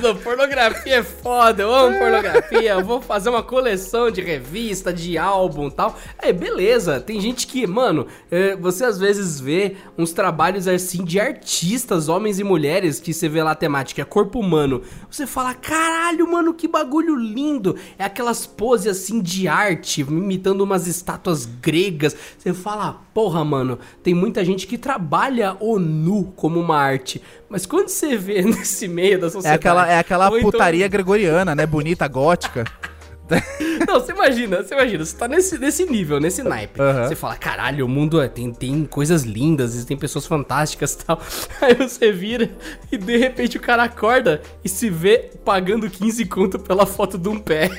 não, pornografia é foda, eu amo pornografia, eu vou fazer uma coleção de revista, de álbum tal. É, beleza, tem gente que, mano, é, você às vezes vê uns trabalhos assim de artistas, homens e mulheres, que você vê lá a temática, é corpo humano. Você fala, caralho, mano, que bagulho lindo. É aquelas poses assim de arte, imitando umas estátuas gregas. Você fala, porra, mano, tem muita gente que trabalha o nu como uma arte. Mas quando você vê <laughs> nesse meio da É sociedade. aquela, é aquela então- putaria gregoriana, né? Bonita, gótica. <laughs> Não, você imagina, você imagina, você tá nesse, nesse nível, nesse naipe. Aham. Você fala, caralho, o mundo é- tem, tem coisas lindas, tem pessoas fantásticas e tal. <laughs> Aí você vira e de repente o cara acorda e se vê pagando 15 conto pela foto de um pé.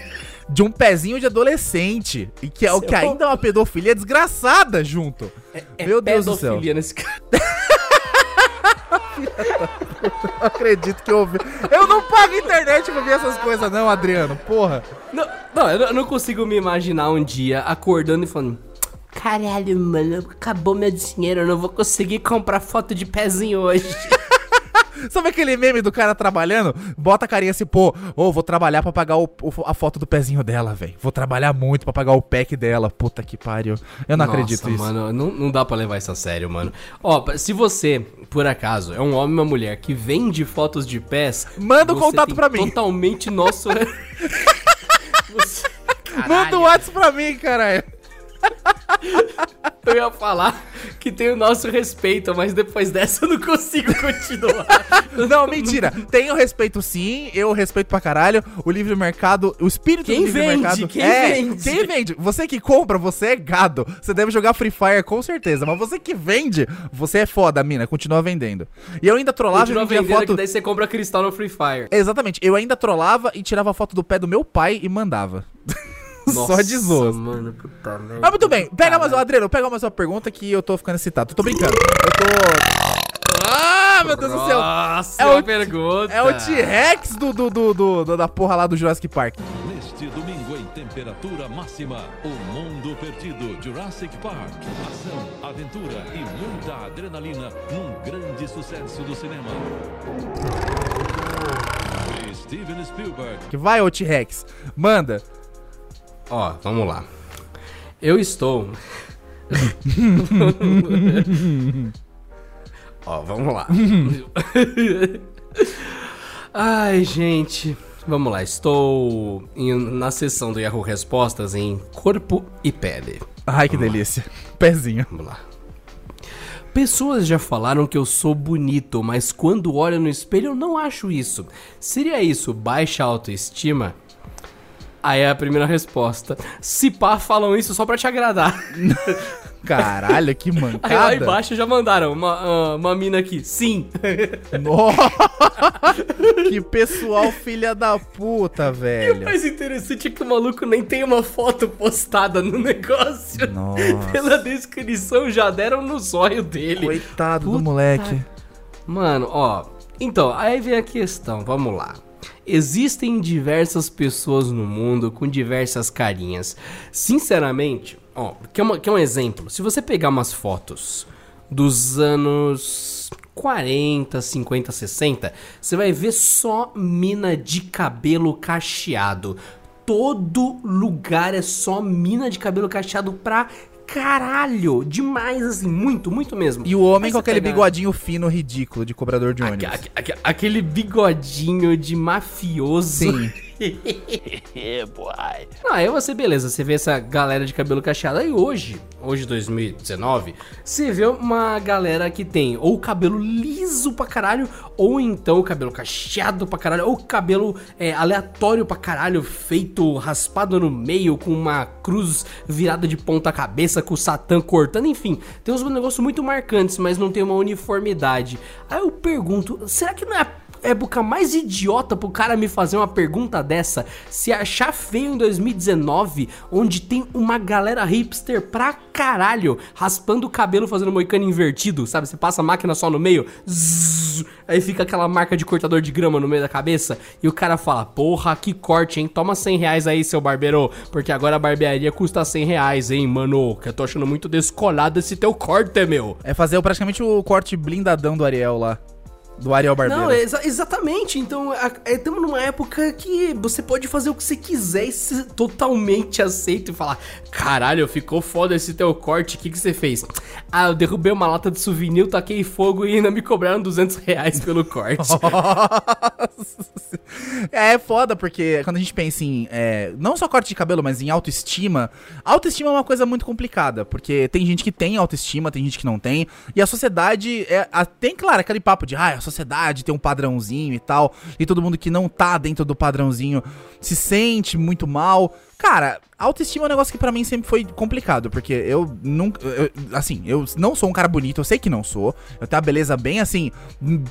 De um pezinho de adolescente. E que é o que ainda é uma pedofilia desgraçada junto. É Meu Deus do céu. pedofilia nesse cara. Não <laughs> acredito que eu ouvi. Eu não pago internet pra ver essas coisas, não, Adriano. Porra. Não, não, eu não- consigo me imaginar um dia acordando e falando. Caralho, mano, acabou meu dinheiro, eu não vou conseguir comprar foto de pezinho hoje. <laughs> Sabe aquele meme do cara trabalhando? Bota a carinha assim, pô, ô, vou trabalhar pra pagar o- o- a foto do pezinho dela, velho. Vou trabalhar muito pra pagar o pack dela. Puta que pariu. Eu não acredito Nossa, nisso. mano, não, não dá pra levar isso a sério, mano. Ó, se você, por acaso, é um homem ou uma mulher que vende fotos de pés... Manda o você contato pra mim. Totalmente nosso... <laughs> <laughs> Você- Manda o WhatsApp pra mim, caralho. <laughs> Eu ia falar que tem o nosso respeito, mas depois dessa eu não consigo continuar. <laughs> Não, mentira. Tenho respeito sim, eu respeito pra caralho. O livre mercado, o espírito Quem do livre vende? mercado. Quem é, vende? Quem vende? Você que compra, você é gado. Você deve jogar Free Fire com certeza. Mas você que vende, você é foda, mina. Continua vendendo. E eu ainda trollava Continua e vendia vendendo foto. que daí você compra cristal no Free Fire. Exatamente. Eu ainda trollava e tirava foto do pé do meu pai e mandava. <laughs> Só de zoas. mano, puta merda. Mas muito bem, pega mais uma, Adriano, pega mais uma pergunta que eu tô ficando excitado. Tô brincando. Eu tô. Ah, meu Deus do céu! Nossa, É o- pergunta. É o T-Rex do, do, do, do- do- da porra lá do Jurassic Park. Neste domingo em temperatura máxima, o mundo perdido Jurassic Park. Ação, aventura e muita adrenalina num grande sucesso do cinema. Steven Spielberg. Que vai, ô T-Rex. Manda. Ó, vamos lá. Eu estou. <laughs> Ó, vamos lá. <laughs> Ai, gente. Vamos lá, estou em- na sessão do Yahoo Respostas em Corpo e Pele. Ai, que delícia. Pezinho. Vamos lá. Pessoas já falaram que eu sou bonito, mas quando olho no espelho eu não acho isso. Seria isso baixa autoestima? Aí é a primeira resposta. Se pá, falam isso só pra te agradar. <laughs> Caralho, que Aí lá mancada. embaixo já mandaram uma, ah, uma mina aqui. Sim. <laughs> Nossa. Que pessoal filha da puta, O velho. mais interessante é que o maluco nem tem uma foto postada no negócio. Nossa. Pela descrição já deram no zóio dele. Coitado do Puta moleque. Mano, ó. Então, aí vem a questão, vamos lá. Existem diversas pessoas no mundo com diversas carinhas. Sinceramente, ó, que é, uma- que é um exemplo. Se você pegar umas fotos dos anos 40, 50, 60, você vai ver só mina de cabelo cacheado. Todo lugar é só mina de cabelo cacheado pra caralho. Demais, assim, muito, muito mesmo. E o homem com aquele pega- bigodinho fino, ridículo, de cobrador de ônibus. Aque- aque- Aquele bigodinho de mafioso. Sim. <laughs> <laughs> Não, aí você, beleza, você vê essa galera de cabelo cacheado. Aí hoje, hoje 2019, você vê uma galera que tem ou cabelo liso pra caralho, ou então cabelo cacheado pra caralho, ou cabelo é, aleatório pra caralho, feito raspado no meio, com uma cruz virada de ponta cabeça, com o Satã cortando, enfim. Tem uns negócios muito marcantes, mas não tem uma uniformidade. Aí eu pergunto, será que não é época mais idiota pro cara me fazer uma pergunta dessa se achar feio em 2019, onde tem uma galera hipster pra caralho raspando o cabelo fazendo moicano invertido, sabe? Você passa a máquina só no meio, zzz, aí fica aquela marca de cortador de grama no meio da cabeça e o cara fala: Porra, que corte, hein? Toma 100 reais aí, seu barbeiro, porque agora a barbearia custa 100 reais, hein, mano? Que eu tô achando muito descolado esse teu corte, meu. É fazer praticamente o corte blindadão do Ariel lá. Do Ariel Barbeiro. Não, exa- exatamente. Então, estamos numa época que você pode fazer o que você quiser e ser totalmente aceito e falar: caralho, ficou foda esse teu corte, o que, que você fez? Ah, eu derrubei uma lata de souvenir, taquei fogo e ainda me cobraram 200 reais pelo corte. <laughs> É foda, porque quando a gente pensa em. é, não só corte de cabelo, mas em autoestima. Autoestima é uma coisa muito complicada, porque tem gente que tem autoestima, tem gente que não tem. E a sociedade. É, a- tem, claro, aquele papo de. Ah, a sociedade tem um padrãozinho e tal. E todo mundo que não tá dentro do padrãozinho se sente muito mal. Cara, autoestima é um negócio que pra mim sempre foi complicado, porque eu nunca. eu- assim, eu não sou um cara bonito, eu sei que não sou. Eu tenho uma beleza bem assim,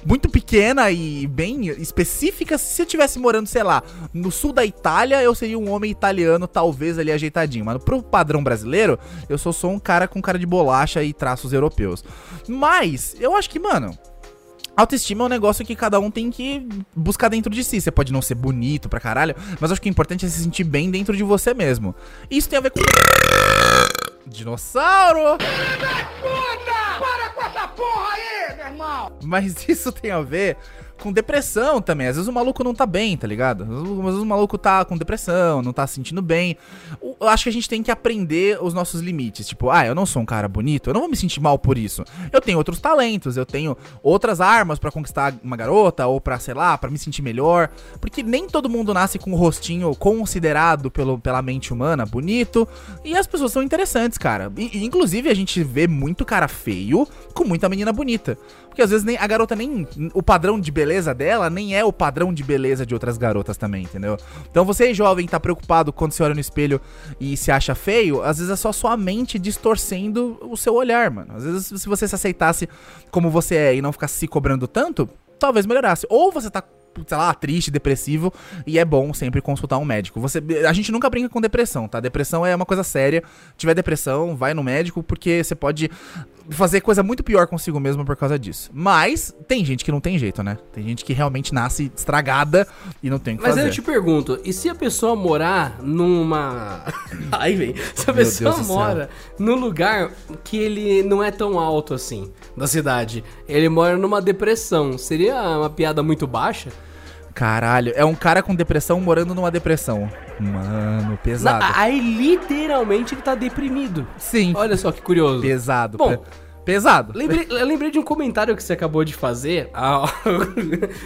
muito pequena e bem específica. Se eu tivesse morando, sei lá, no sul da Itália, eu seria um homem italiano, talvez ali ajeitadinho. Mas pro padrão brasileiro, eu sou só um cara com cara de bolacha e traços europeus. Mas, eu acho que, mano. Autoestima é um negócio que cada um tem que buscar dentro de si. Você pode não ser bonito pra caralho, mas acho que o importante é se sentir bem dentro de você mesmo. Isso tem a ver com. Dinossauro! Para com essa porra aí, meu irmão! Mas isso tem a ver com depressão também. Às vezes o maluco não tá bem, tá ligado? Às vezes, o maluco tá com depressão, não tá se sentindo bem. Eu acho que a gente tem que aprender os nossos limites. Tipo, ah, eu não sou um cara bonito, eu não vou me sentir mal por isso. Eu tenho outros talentos, eu tenho outras armas pra conquistar uma garota ou pra, sei lá, pra me sentir melhor. Porque nem todo mundo nasce com um rostinho considerado pelo, pela mente humana bonito. E as pessoas são interessantes, cara. E, inclusive a gente vê muito cara feio com muita menina bonita. Porque às vezes nem a garota nem. O padrão de beleza dela nem é o padrão de beleza de outras garotas também, entendeu? Então você, jovem, tá preocupado quando você olha no espelho e se acha feio, às vezes é só sua mente distorcendo o seu olhar, mano. Às vezes, se você se aceitasse como você é e não ficasse se cobrando tanto, talvez melhorasse. Ou você tá. Sei lá, triste, depressivo, e é bom sempre consultar um médico. Você, a gente nunca brinca com depressão, tá? Depressão é uma coisa séria. Se tiver depressão, vai no médico, porque você pode fazer coisa muito pior consigo mesmo por causa disso. Mas tem gente que não tem jeito, né? Tem gente que realmente nasce estragada e não tem o que Mas fazer. aí eu te pergunto, e se a pessoa morar numa. <laughs> Ai, vem. Se a Meu pessoa Deus mora num lugar que ele não é tão alto assim, da cidade, ele mora numa depressão, seria uma piada muito baixa? Caralho, é um cara com depressão morando numa depressão. Mano, pesado. Na- aí literalmente ele tá deprimido. Sim. Olha só que curioso. Pesado. Bom, pe- pesado. Lembrei, lembrei de um comentário que você acabou de fazer <laughs> ah,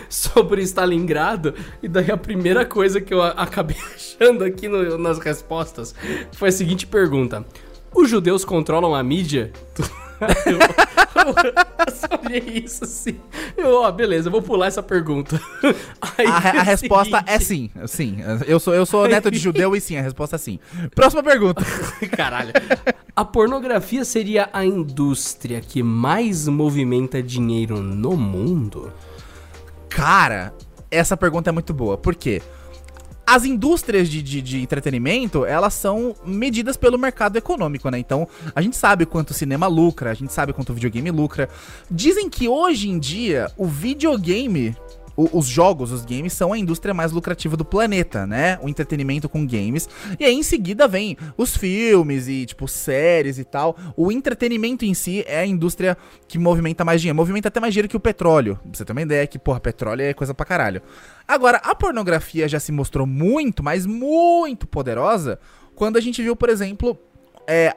sobre Stalingrado, e daí a primeira coisa que eu acabei <laughs> achando aqui no- nas respostas foi a seguinte pergunta: Os judeus controlam a mídia? <laughs> <laughs> eu, só olhei isso assim. Eu, ó, beleza, eu vou pular essa pergunta. <laughs> Aí, A, a é resposta é sim. Sim. Eu sou, eu sou neto de judeu e sim, a resposta é sim. Próxima pergunta. <laughs> Caralho. A pornografia seria a indústria que mais movimenta dinheiro no mundo? Cara, essa pergunta é muito boa. Por quê? As indústrias de, de, de entretenimento, elas são medidas pelo mercado econômico, né? Então, a gente sabe quanto o cinema lucra, a gente sabe quanto o videogame lucra. Dizem que hoje em dia, o videogame o- os jogos, os games, são a indústria mais lucrativa do planeta, né? O entretenimento com games. E aí em seguida vem os filmes e, tipo, séries e tal. O entretenimento em si é a indústria que movimenta mais dinheiro. Movimenta até mais dinheiro que o petróleo. Pra você ter uma ideia que, porra, petróleo é coisa pra caralho. Agora, a pornografia já se mostrou muito, mas muito poderosa quando a gente viu, por exemplo, é,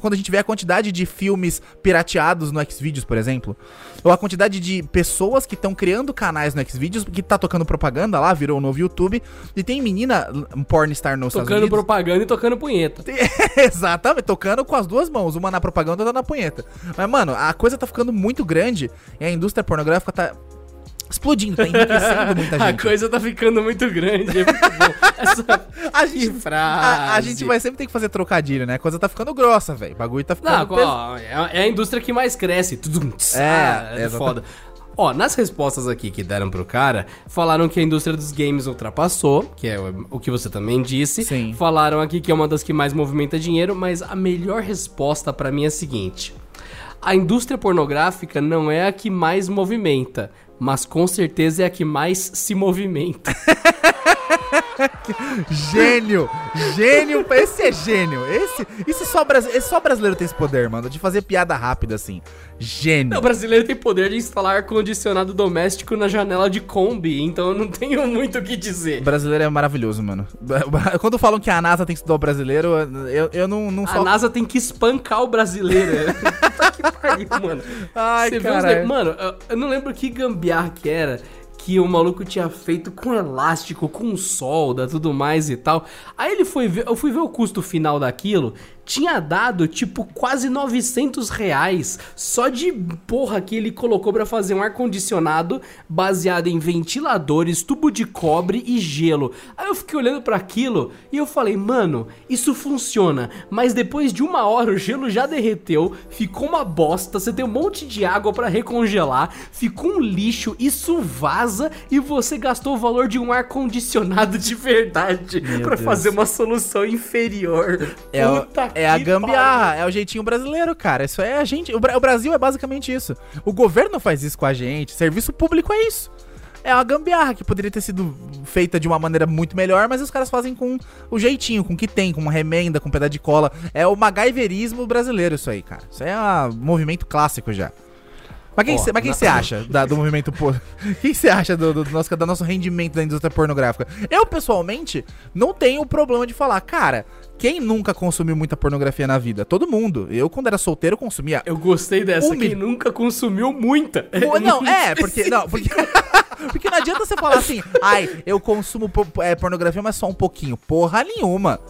quando a gente vê a quantidade de filmes pirateados no Xvideos, por exemplo, ou a quantidade de pessoas que estão criando canais no Xvideos, que tá tocando propaganda lá, virou um novo YouTube, e tem menina, um pornstar nos Estados Tocando propaganda e tocando punheta. <laughs> Exatamente, tocando com as duas mãos, uma na propaganda e outra na punheta. Mas, mano, a coisa tá ficando muito grande e a indústria pornográfica tá explodindo, tá enriquecendo muita <laughs> A gente. coisa tá ficando muito grande, é muito bom. Essa <laughs> A gente, a, a gente vai sempre ter que fazer trocadilho, né? A coisa tá ficando grossa, velho. O bagulho tá ficando. Não, pes- ó, é a- é a indústria que mais cresce. É, ah, é exatamente. foda. Ó, nas respostas aqui que deram pro cara, falaram que a indústria dos games ultrapassou, que é o- que você também disse. Sim. Falaram aqui que é uma das que mais movimenta dinheiro, mas a melhor resposta pra mim é a seguinte: a indústria pornográfica não é a que mais movimenta, mas com certeza é a que mais se movimenta. <laughs> <laughs> Gênio! Gênio! Esse é gênio! Esse, isso só, esse só brasileiro tem esse poder, mano, de fazer piada rápida assim. Gênio! O brasileiro tem poder de instalar ar-condicionado doméstico na janela de Kombi, então eu não tenho muito o que dizer. O brasileiro é maravilhoso, mano. <laughs> Quando falam que a NASA tem que estudar o brasileiro, eu, eu não, não A só. NASA tem que espancar o brasileiro. <laughs> Puta que pariu, mano. Ai, ne- Mano, eu- eu não lembro que gambiarra que era que o maluco tinha feito com elástico, com solda, tudo mais e tal. Aí ele foi ver, eu fui ver o custo final daquilo, tinha dado tipo quase 900 reais só de porra que ele colocou pra fazer um ar-condicionado baseado em ventiladores, tubo de cobre e gelo. Aí eu fiquei olhando pra aquilo e eu falei, mano, isso funciona, mas depois de uma hora o gelo já derreteu, ficou uma bosta, você tem um monte de água pra recongelar, ficou um lixo, isso vaza e você gastou o valor de um ar-condicionado de verdade Deus. fazer uma solução inferior. É, Puta é a que gambiarra, é o jeitinho brasileiro, cara. Isso é a gente. O, Bra- o Brasil é basicamente isso. O governo faz isso com a gente, serviço público é isso. É uma gambiarra que poderia ter sido feita de uma maneira muito melhor, mas os caras fazem com o jeitinho, com o que tem, com uma remenda, com um pedaço de cola. É o MacGyverismo brasileiro, isso aí, cara. Isso é um movimento clássico já. Mas quem você na- acha <laughs> da- do movimento por. <laughs> Quem você acha do, do nosso, do nosso rendimento da indústria pornográfica? Eu, pessoalmente, não tenho o problema de falar, cara, quem nunca consumiu muita pornografia na vida? Todo mundo. Eu, quando era solteiro, consumia. Eu gostei dessa, Um quem nunca consumiu muita. <laughs> Não, é, porque. Não, porque. porque não adianta você falar assim, ai, eu consumo é, pornografia, mas só um pouquinho. Porra nenhuma.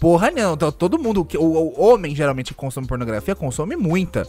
Porra não. Então, Todo mundo. O, o homem geralmente consome pornografia consome muita.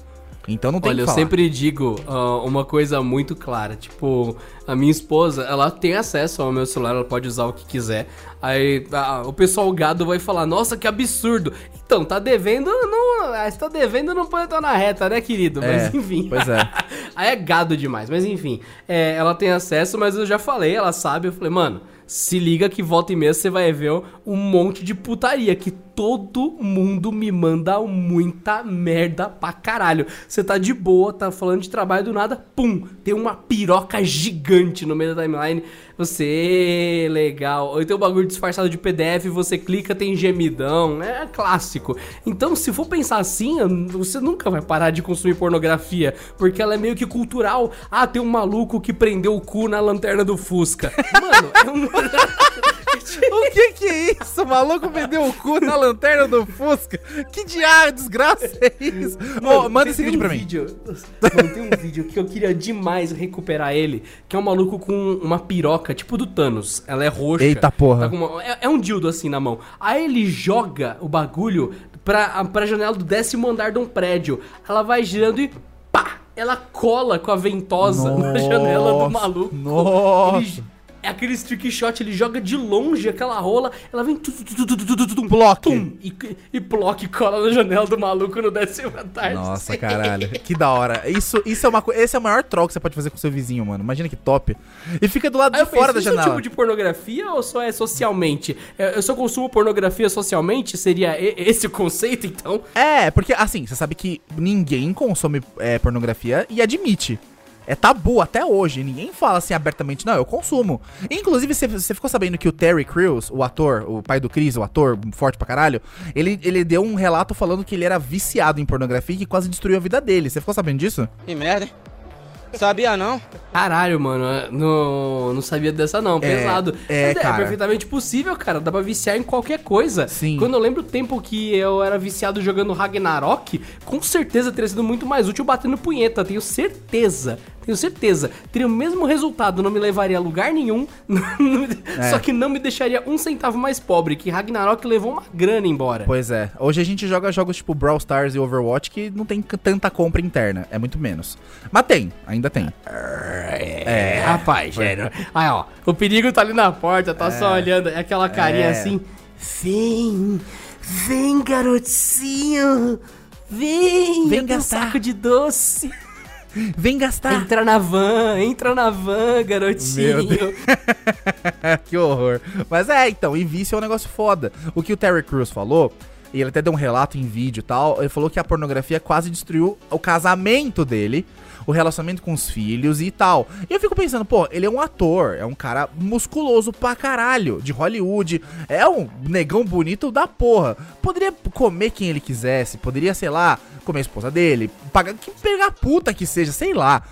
Então não tem Olha, eu sempre digo ah, uma coisa muito clara. Tipo, a minha esposa, ela tem acesso ao meu celular, ela pode usar o que quiser. Aí ah, o pessoal gado vai falar, nossa, que absurdo. Então, tá devendo, não. ah, Se tá devendo, não pode estar na reta, né, querido? Mas É, enfim. pois é. <laughs> Aí é gado demais. Mas enfim, é, ela tem acesso, mas eu já falei, ela sabe. Eu falei, mano, se liga que volta e meia você vai ver um monte de putaria que todo mundo me manda muita merda pra caralho. Você tá de boa, tá falando de trabalho do nada, pum, tem uma piroca gigante no meio da timeline. Você, legal. Ou tem um bagulho disfarçado de PDF, você clica, tem gemidão. É clássico. Então, se for pensar assim, você nunca vai parar de consumir pornografia, porque ela é meio que cultural. Ah, tem um maluco que prendeu o cu na lanterna do Fusca. Mano, é um. <laughs> O que que é isso? O maluco vendeu o cu na lanterna do Fusca? Que diabo, desgraça é isso? Ô, manda tem- esse vídeo um pra mim. vídeo- Mano, tem um vídeo que eu queria demais recuperar ele, que é um maluco com uma piroca, tipo do Thanos. Ela é roxa. Eita porra. Tá uma- é, é um dildo assim na mão. Aí ele joga o bagulho pra, pra janela do décimo andar de um prédio. Ela vai girando e pá! Ela cola com a ventosa na janela do maluco. Nossa. Ele- aquele trick shot, ele joga de longe aquela rola, ela vem. tu, tu, tu, tu, tu, tu, tu, tum, Block. tum, e, e block cola na janela do maluco no décimo andar. Nossa, caralho. Que da hora. Isso, isso é uma. Esse é o maior troll que você pode fazer com seu vizinho, mano. Imagina que top. E fica do lado Aí de eu penso, fora da isso é um janela. tipo de pornografia ou só é socialmente? É, Eu só consumo pornografia socialmente? Seria esse o conceito, então? É, porque assim, você sabe que ninguém consome é, pornografia e admite. É tabu até hoje. Ninguém fala assim abertamente, não, eu consumo. Inclusive, você, ficou sabendo que o Terry Crews, o ator, o pai do Chris, o ator forte pra caralho, ele, ele deu um relato falando que ele era viciado em pornografia e que quase destruiu a vida dele. Você ficou sabendo disso? Que merda, hein? Sabia não? Caralho, mano, não, não sabia dessa não, pesado. é, Mas cara. perfeitamente possível, cara, dá pra viciar em qualquer coisa. Sim. Quando eu lembro o tempo que eu era viciado jogando Ragnarok, com certeza teria sido muito mais útil batendo punheta, tenho certeza. Tenho certeza. Teria o mesmo resultado, não me levaria a lugar nenhum, <laughs> É. só que não me deixaria um centavo mais pobre, que Ragnarok levou uma grana embora. Pois é. Hoje a gente joga jogos tipo Brawl Stars e Overwatch que não tem tanta compra interna. É muito menos. Mas tem, ainda tem. É, rapaz, sério. Aí, ó, o perigo tá ali na porta, tá só olhando, é aquela carinha É. assim. Vem, vem, garotinho. Vem, Vem um gastar. saco de doce. Vem gastar. Entra na van, entra na van, garotinho. <laughs> Que horror. Mas é, então, e vício é um negócio foda. O que o Terry Crews falou, e ele até deu um relato em vídeo e tal, ele falou que a pornografia quase destruiu o casamento dele, o relacionamento com os filhos e tal. E eu fico pensando, pô, ele é um ator, é um cara musculoso pra caralho, de Hollywood, é um negão bonito da porra. Poderia comer quem ele quisesse, poderia, sei lá, comer a esposa dele, pagar, pegar puta que seja, sei lá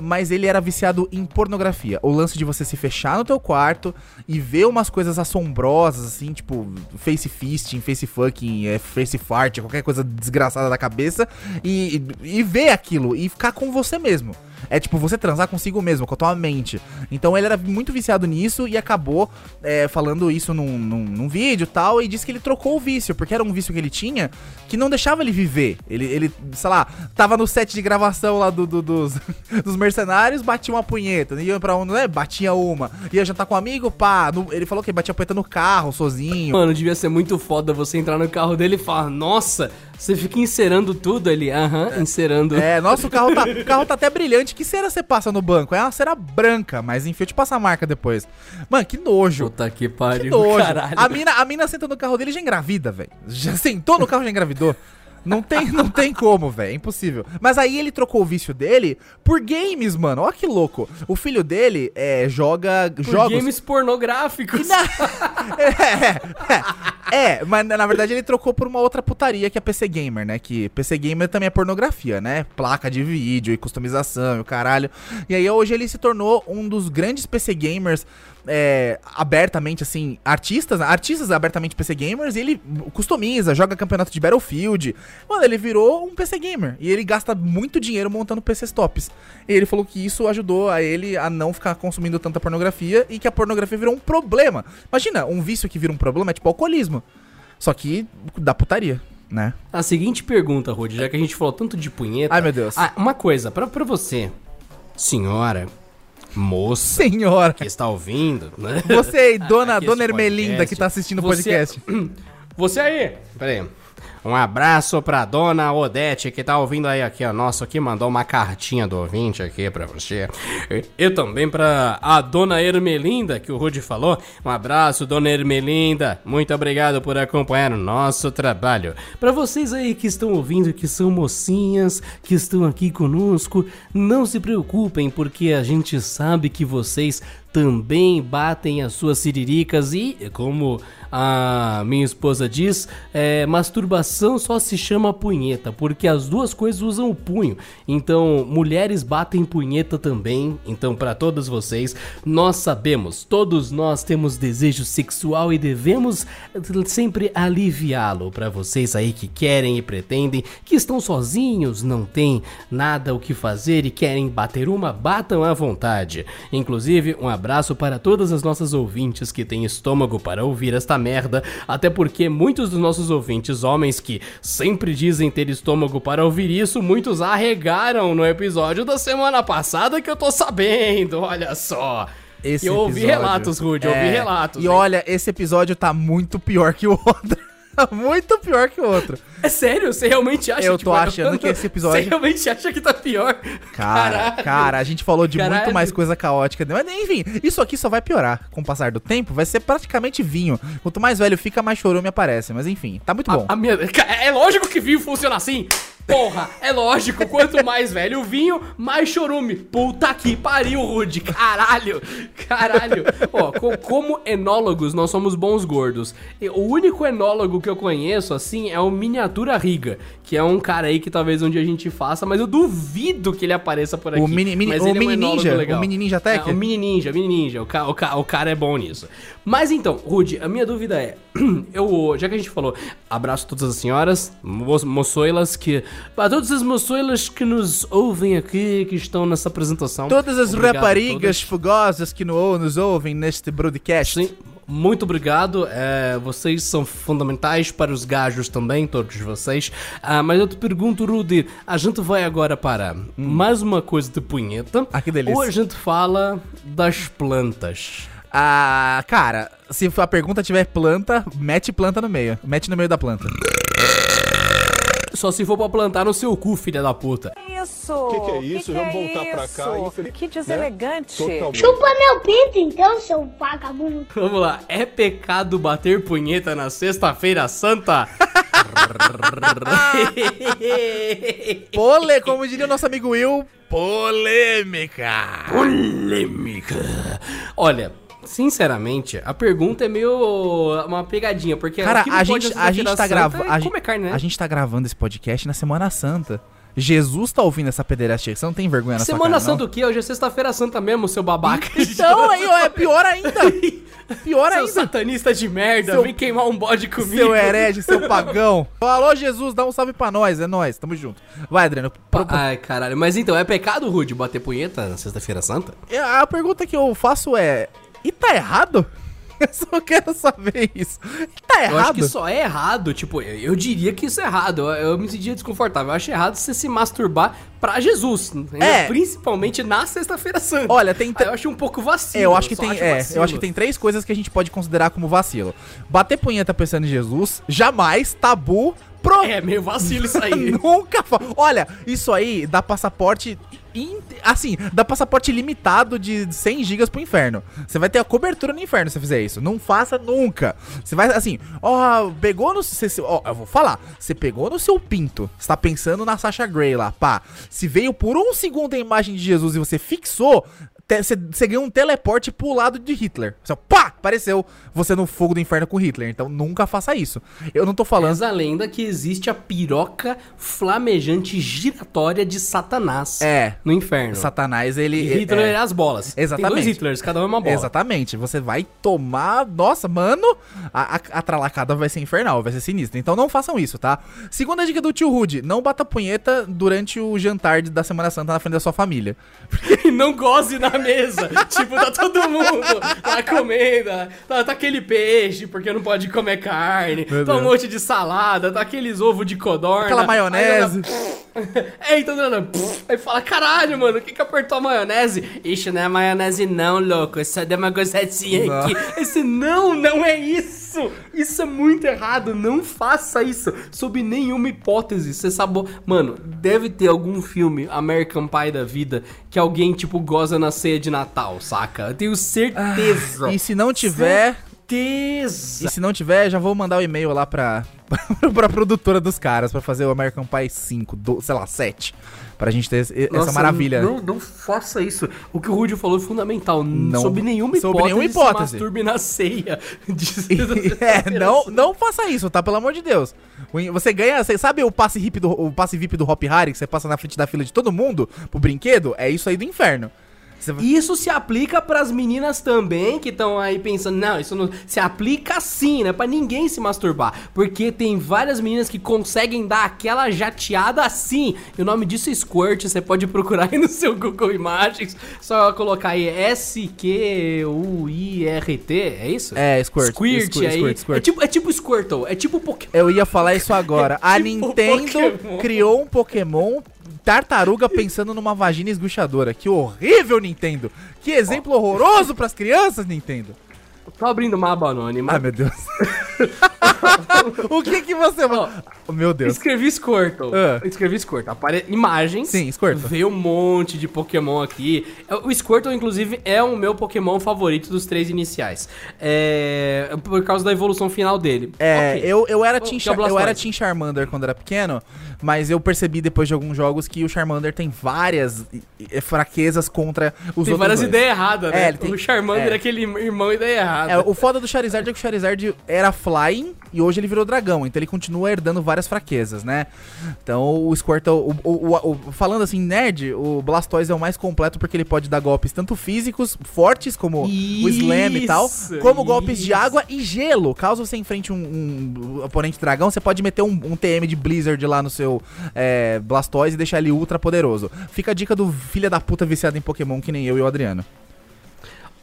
mas ele era viciado em pornografia. O lance de você se fechar no teu quarto e ver umas coisas assombrosas, assim, tipo face fisting, face fucking, é, face fart, qualquer coisa desgraçada da cabeça, e, e, e ver aquilo e ficar com você mesmo. É tipo você transar consigo mesmo, com a tua mente. Então ele era muito viciado nisso e acabou é, falando isso num, num, num vídeo tal, e disse que ele trocou o vício, porque era um vício que ele tinha que não deixava ele viver. Ele, ele sei lá, tava no set de gravação lá do, do- dos, <laughs> dos mercenários, batia uma punheta. Ia pra um, né? Batia uma. Ia jantar com um amigo, pá. no- ele falou que batia punheta no carro, sozinho. Mano, devia ser muito foda você entrar no carro dele e falar, nossa, você fica encerando tudo ali. Aham, encerando. É, nossa, o carro, tá, <laughs> o carro tá até brilhante. Que cera você passa no banco? É uma cera branca, mas enfim, eu te passo a marca depois. Mano, que nojo. Puta que Que pariu, nojo. caralho. A mina, a mina senta no carro dele e já engravida, velho. Já sentou no carro e já engravidou. Não tem, não tem como, velho. É impossível. Mas aí ele trocou o vício dele por games, mano. Olha que louco. O filho dele é, joga Por jogos. games pornográficos. <laughs> <laughs> é, é, <laughs> mas na verdade ele trocou por uma outra putaria que é PC Gamer, né? Que PC Gamer também é pornografia, né? Placa de vídeo e customização e o caralho. E aí hoje ele se tornou um dos grandes PC Gamers é, abertamente, assim, artistas, né? artistas abertamente PC Gamers, e ele customiza, joga campeonato de Battlefield. Mano, ele virou um PC Gamer. E ele gasta muito dinheiro montando PCs tops. E ele falou que isso ajudou a ele a não ficar consumindo tanta pornografia e que a pornografia virou um problema. Imagina, um vício que vira um problema é tipo alcoolismo. Só que da putaria, né? A seguinte pergunta, Rudy, já que a gente falou tanto de punheta. Ai, meu Deus. Ah, uma coisa, pra, pra você, senhora, moça, Senhora. que está ouvindo, né? Você aí, dona, Aqui dona esse Ermelinda, podcast. que tá assistindo o Você- podcast. <clears throat> Você aí, peraí. Um abraço pra dona Odete, que tá ouvindo aí aqui, ó. Nossa, que mandou uma cartinha do ouvinte aqui pra você. E, e também pra a dona Ermelinda, que o Rudy falou. Um abraço, dona Ermelinda. Muito obrigado por acompanhar o nosso trabalho. Pra vocês aí que estão ouvindo, que são mocinhas, que estão aqui conosco, não se preocupem, porque a gente sabe que vocês também batem as suas siriricas e, como a minha esposa diz, é, masturbação só se chama punheta, porque as duas coisas usam o punho. Então, mulheres batem punheta também. Então, para todas vocês, nós sabemos, todos nós temos desejo sexual e devemos sempre aliviá-lo. Para vocês aí que querem e pretendem, que estão sozinhos, não tem nada o que fazer e querem bater uma, batam à vontade. Inclusive, um abraço para todas as nossas ouvintes que têm estômago para ouvir esta merda, até porque muitos dos nossos ouvintes, homens que sempre dizem ter estômago para ouvir isso, muitos arregaram no episódio da semana passada que eu tô sabendo, olha só. Esse eu ouvi episódio- relatos, Rude, eu ouvi É, relatos. E hein? olha, esse episódio tá muito pior que o outro. <laughs> muito pior que o outro. É sério? Você realmente acha Eu que tô achando que esse <laughs> episódio- Você realmente acha que tá pior? Cara, Caralho. cara, a gente falou de muito Caralho. mais coisa caótica. Mas enfim, isso aqui só vai piorar com o passar do tempo. Vai ser praticamente vinho. Quanto mais velho fica, mais chorume aparece. Mas enfim, tá muito bom. A minha- É lógico que vinho funciona assim. Porra, é lógico. Quanto mais velho o vinho, mais chorume. Puta que pariu, Rude. Caralho. Caralho. Ó, co- como enólogos, nós somos bons gordos. E o único enólogo que eu conheço, assim, é o Miniatura Riga. Que é um cara aí que talvez um dia a gente faça, mas eu duvido que ele apareça por aqui. O mini- mini- Mas o ele é mini enólogo ninja? O mini ninja tech? É, o mini ninja, mini ninja. O, ca- o ca- o cara é bom nisso. Mas então, Rude, a minha dúvida é: <clears throat> eu, já que a gente falou, abraço todas as senhoras, mo moçoilas que. Para todas as moçoilas que nos ouvem aqui, que estão nessa apresentação. Todas as raparigas fogosas que no- nos ouvem neste broadcast. Sim, muito obrigado. é, vocês são fundamentais para os gajos também, todos vocês. Ah, mas eu te pergunto, Rudy, a gente vai agora para mais uma coisa de punheta. Ah, que delícia. Ou a gente fala das plantas? Ah, cara, se a pergunta tiver planta, mete planta no meio. Mete no meio da planta. Só se for pra plantar no seu cu, filha da puta. Isso! Que que é isso? Vamos voltar pra cá, infeliz- Que né? deselegante! Totalmente. Chupa meu pinto então, seu vagabundo. Vamos lá, é pecado bater punheta na sexta-feira santa? <laughs> Pole, como diria o nosso amigo Will, polêmica. Polêmica. Olha, sinceramente, a pergunta é meio uma pegadinha, porque Cara, que não a gente, a gente tá gravando. é comer carne, né? A gente tá gravando esse podcast na Semana Santa. Jesus tá ouvindo essa pederastia. Você não tem vergonha na Semana sua cara, Santa o quê? Hoje é sexta-feira santa mesmo, seu babaca. não? <laughs> Então, aí, ó, é pior ainda. <laughs> Pior Seu ainda. satanista de merda, Seu- vem queimar um bode comigo. Seu herege, seu pagão. Alô, Jesus, dá um salve pra nós. É nós, tamo junto. Vai, Adriano. pro- Ai, caralho. Mas então, é pecado, Rude, bater punheta na sexta-feira santa? A pergunta que eu faço é: e tá errado? <laughs> Eu só quero saber isso. E tá errado? Eu acho que só é errado, tipo, eu, eu diria que isso é errado. Eu, eu me sentia desconfortável. Eu acho errado você se masturbar pra Jesus. É. Principalmente na sexta-feira santa. Olha, tem. Aí eu acho um pouco vacilo. É, eu acho que só tem, acho é, vacilo. eu acho que tem três coisas que a gente pode considerar como vacilo. Bater punheta pensando em Jesus, jamais, tabu, É, meio vacilo isso aí. <laughs> Nunca fa... Olha, isso aí dá passaporte assim, dá passaporte limitado de 100 gigas pro inferno. Você vai ter a cobertura no inferno se você fizer isso. Não faça nunca. Você vai assim, ó, pegou no você- ó, eu vou falar, você pegou no seu pinto. Você tá pensando na Sasha Grey lá, pá. Se veio por um segundo a imagem de Jesus e você fixou, você ganhou um teleporte pro lado de Hitler. Você, pá, apareceu você no fogo do inferno com Hitler. Então nunca faça isso. Eu não tô falando Reza a lenda que existe a piroca flamejante giratória de Satanás É. no inferno. Satanás, ele. E Hitler é- é as bolas. Exatamente. Tem dois Hitlers, cada um é uma bola. Exatamente. Você vai tomar. Nossa, mano, a, a, a tralacada vai ser infernal, vai ser sinistra. Então não façam isso, tá? Segunda dica do tio Rude: não bata punheta durante o jantar da Semana Santa na frente da sua família. <laughs> Não goze na mesa. tipo, tá todo mundo lá comendo. Tá, tá aquele peixe, porque não pode comer carne. Meu tá um Deus. monte de salada, tá aqueles ovos de codorna. Aquela maionese. Aí, <laughs> é, então, não, aí fala, caralho, mano, o que que apertou a maionese? Ixi, não é maionese não, louco. Isso é Não. aqui. Esse não, não é isso. Isso é muito errado. Não faça isso. Sob nenhuma hipótese. Você sabe. Mano, deve ter algum filme American Pie da vida que alguém, tipo, goza na ceia de Natal, saca? Eu tenho certeza. E se não tiver. certeza. E se não tiver, já vou mandar o e-mail lá pra, <laughs> pra produtora dos caras pra fazer o American Pie 5, do, sei lá, 7. Pra gente ter essa Nossa, maravilha. Não, não faça isso. O que o Rudy falou é fundamental. Não- sob nenhuma sob hipótese, nenhuma hipótese. se masturbe na ceia. <laughs> <laughs> De- é, não, não faça isso, tá? Pelo amor de Deus. Você ganha, você sabe o passe, hip do, o passe VIP do Hop Harry que você passa na frente da fila de todo mundo pro brinquedo? É isso aí do inferno. Isso se aplica pras meninas também que estão aí pensando, não, isso não se aplica sim, né? Pra ninguém se masturbar, porque tem várias meninas que conseguem dar aquela jateada assim. E o nome disso é squirt, você pode procurar aí no seu Google Imagens, só colocar aí S Q U I R T, é isso? É, squirt, Squirt, squirt, aí. squirt, squirt. É tipo é tipo Squirtle, é tipo Pokémon. Eu ia falar isso agora. <laughs> A Tipo Nintendo Pokémon. criou um Pokémon tartaruga pensando numa vagina esguchadora. Que horrível, Nintendo. Que exemplo horroroso pras crianças, Nintendo. Tô abrindo uma aba anônima. Ai, meu Deus. <laughs> <laughs> o que que você... Oh, meu Deus. Escrevi Squirtle. Ah. Escrevi Squirtle. Apare... Imagens. Sim, Squirtle. Veio um monte de Pokémon aqui. O Squirtle, inclusive, é o meu Pokémon favorito dos três iniciais. É... Por causa da evolução final dele. É, Ok. eu, eu, era Oh, Team é Char- eu era Team Charmander quando era pequeno, mas eu percebi depois de alguns jogos que o Charmander tem várias i- fraquezas contra os Tem outros várias ideias erradas, né? É, ele tem- O Charmander é. é aquele irmão ideia errada. É, o foda do Charizard é que o Charizard era Flying e hoje ele virou dragão, então ele continua herdando várias fraquezas, né? Então o Squirtle, o, o- o- falando assim, nerd, o Blastoise é o mais completo porque ele pode dar golpes tanto físicos, fortes, como o Slam e tal, Isso, como golpes de isso. água e gelo. Caso você enfrente um, um oponente dragão, você pode meter um, um TM de Blizzard lá no seu é, Blastoise e deixar ele ultra poderoso. Fica a dica do filha da puta viciado em Pokémon que nem eu e o Adriano.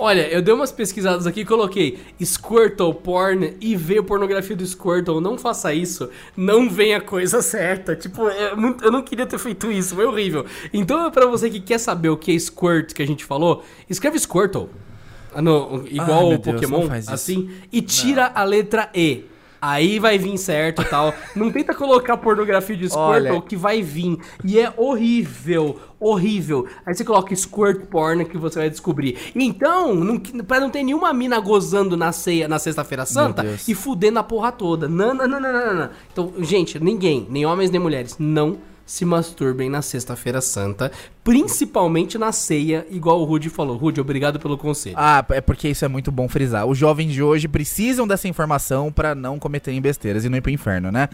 Olha, eu dei umas pesquisadas aqui, coloquei Squirtle porn e veio pornografia do Squirtle. Não faça isso, não vem a coisa <laughs> certa. Tipo, é muito- eu não queria ter feito isso, foi horrível. Então, pra você que quer saber o que é Squirt que a gente falou, escreve Squirtle. Ah, no- igual o Deus, Pokémon, não isso. assim, e tira a letra E. Aí vai vir certo e tal. Não tenta colocar pornografia de Squirtle que vai vir. E é horrível, horrível. Aí você coloca Squirt Porn que você vai descobrir. Então, não, pra não ter nenhuma mina gozando na ceia na sexta-feira santa e fudendo a porra toda. Não, não, não, não, não, não. Então, gente, ninguém, nem homens nem mulheres, não se masturbem na sexta-feira santa, principalmente na ceia, igual o Rudy falou. Rudy, obrigado pelo conselho. Ah, é porque isso é muito bom frisar. Os jovens de hoje precisam dessa informação pra não cometerem besteiras e não ir pro inferno, né?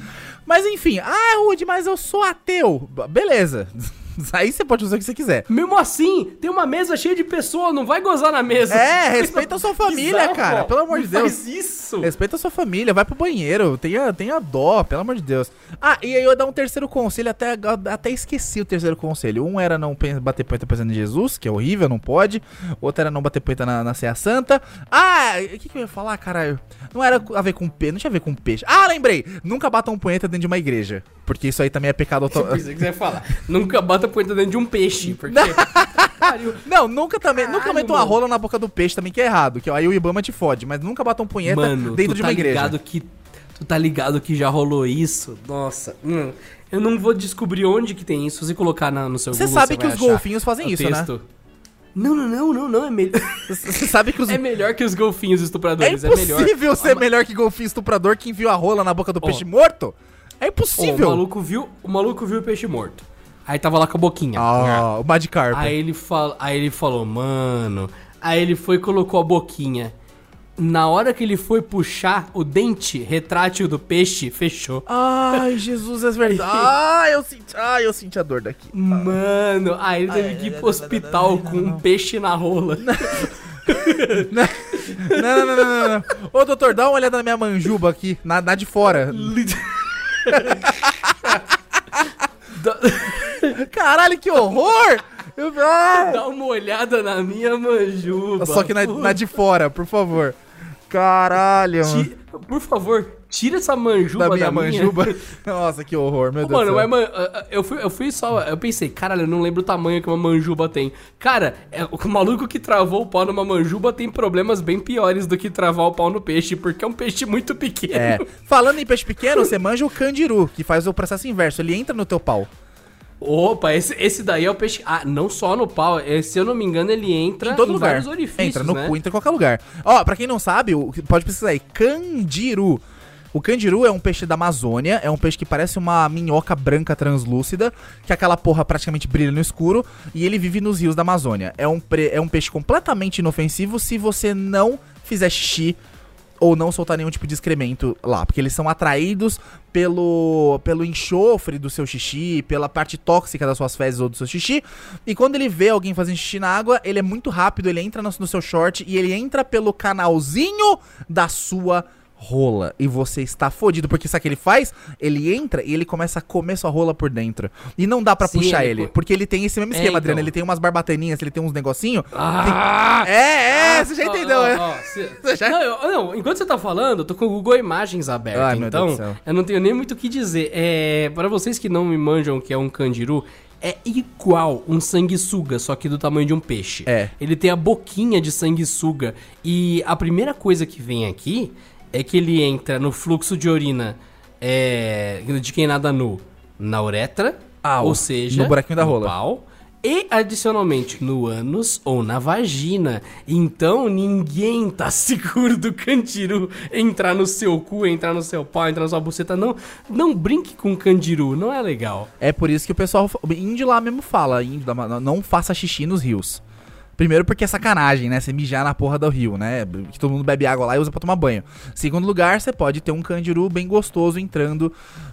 Mas enfim, ah, Rude, mas eu sou ateu. Beleza. <laughs> <laughs> Aí você pode usar o que você quiser. Mesmo assim, tem uma mesa cheia de pessoas, não vai gozar na mesa. <laughs> É, respeita a sua família, Bizarro, cara. Pelo amor de Deus. Faz isso. Respeita a sua família, vai pro banheiro, tenha, tenha dó, pelo amor de Deus. Ah, e aí eu ia dar um terceiro conselho, até, até esqueci o terceiro conselho. Um era não bater poeta pensando em Jesus, que é horrível, não pode. Outro era não bater poeta na, na Ceia Santa. Ah, o que, que eu ia falar, caralho? Não era a ver com peixe, não tinha a ver com peixe. Ah, lembrei! Nunca batam punheta dentro de uma igreja. Porque isso aí também é pecado Eu auto... pensei que você ia falar. Nunca bata poeta dentro de um peixe. <laughs> Porque. Não, nunca também, nunca Caralho, metam uma mano. rola na boca do peixe também, que é errado. Que aí o Ibama te fode, mas nunca batam punheta Mano, dentro de tá uma igreja. ligado que. Tu tá ligado que já rolou isso? Nossa. hum, eu não vou descobrir onde que tem isso. Se colocar na- no seu Você Google, sabe que os achar golfinhos fazem isso, né? Não, não, não, não, não. É, me... <laughs> Você sabe que os. <laughs> é melhor que os golfinhos É estupradores. É, melhor. impossível ser melhor que golfinho estuprador que enviou a rola na boca do Ó. peixe morto? É impossível. o, maluco viu, o maluco viu o peixe morto. Aí tava lá com a boquinha. Ah, o Magikarp. Aí ele, fala, aí ele falou, mano. Aí ele foi e colocou a boquinha. Na hora que ele foi puxar o dente retrátil do peixe, fechou. Ai, <laughs> Jesus, é verdade. Ai, eu senti, ai, eu senti a dor daqui. Mano, aí ele teve que ir pro hospital com um peixe na rola. <laughs> Não, não, não, não, não, não. Ô, doutor, dá uma olhada na minha manjuba aqui, na, na de fora. <laughs> Caralho, que horror! Eu- ah! Dá uma olhada na minha manjuba. Só que na, na de fora, por favor. Caralho. Ti- Por favor, tira essa manjuba Da da minha minha manjuba. <laughs> Nossa, que horror, meu Ô, Deus Mano, do céu. mas, eu fui, eu fui só. Eu pensei, caralho, eu não lembro o tamanho que uma manjuba tem. Cara, é, o maluco que travou o pau numa manjuba tem problemas bem piores do que travar o pau no peixe, porque é um peixe muito pequeno. É. <laughs> Falando em peixe pequeno, você manja o candiru, que faz o processo inverso. Ele entra no teu pau. Opa, esse, esse daí é o peixe. Ah, não só no pau. é, Se eu não me engano, ele entra em todo lugar. vários orifícios. Entra no né? cu, entra em qualquer lugar. Ó, pra quem não sabe, o- pode pesquisar aí. Candiru. O candiru é um peixe da Amazônia, é um peixe que parece uma minhoca branca translúcida, que aquela porra praticamente brilha no escuro, e ele vive nos rios da Amazônia. É um, pre- é um peixe completamente inofensivo se você não fizer xixi ou não soltar nenhum tipo de excremento lá, porque eles são atraídos pelo, pelo enxofre do seu xixi, pela parte tóxica das suas fezes ou do seu xixi, e quando ele vê alguém fazendo xixi na água, ele é muito rápido, ele entra no, no seu short e ele entra pelo canalzinho da sua rola e você está fodido, porque sabe o que ele faz? Ele entra e ele começa a comer sua rola por dentro. E não dá pra Sim, puxar ele ele, porque ele tem esse mesmo É, esquema, então. Adriano, ele tem umas barbataninhas, ele tem uns negocinho. Ah! tem- É, é, você já Ó, entendeu, ó, né? ó, <laughs> cê- Não, eu- não, enquanto você tá falando, eu tô com o Google Imagens aberto, Ai, então eu não tenho nem muito o que dizer. É, para vocês que não me manjam que é um candiru, é igual um sanguessuga, só que do tamanho de um peixe. É. Ele tem a boquinha de sanguessuga. E a primeira coisa que vem aqui é que ele entra no fluxo de urina é, de quem nada nu na uretra, Ah, ou seja, no buraquinho da rola. pau, e adicionalmente no ânus ou na vagina. Então ninguém tá <laughs> seguro do candiru entrar no seu cu, entrar no seu pau, entrar na sua buceta. Não, não brinque com candiru, não é legal. É por isso que o pessoal, índio lá mesmo fala, índio, não faça xixi nos rios. Primeiro porque é sacanagem, né? Você mijar na porra do rio, né? Que todo mundo bebe água lá e usa pra tomar banho. Segundo lugar, você pode ter um candiru bem gostoso entrando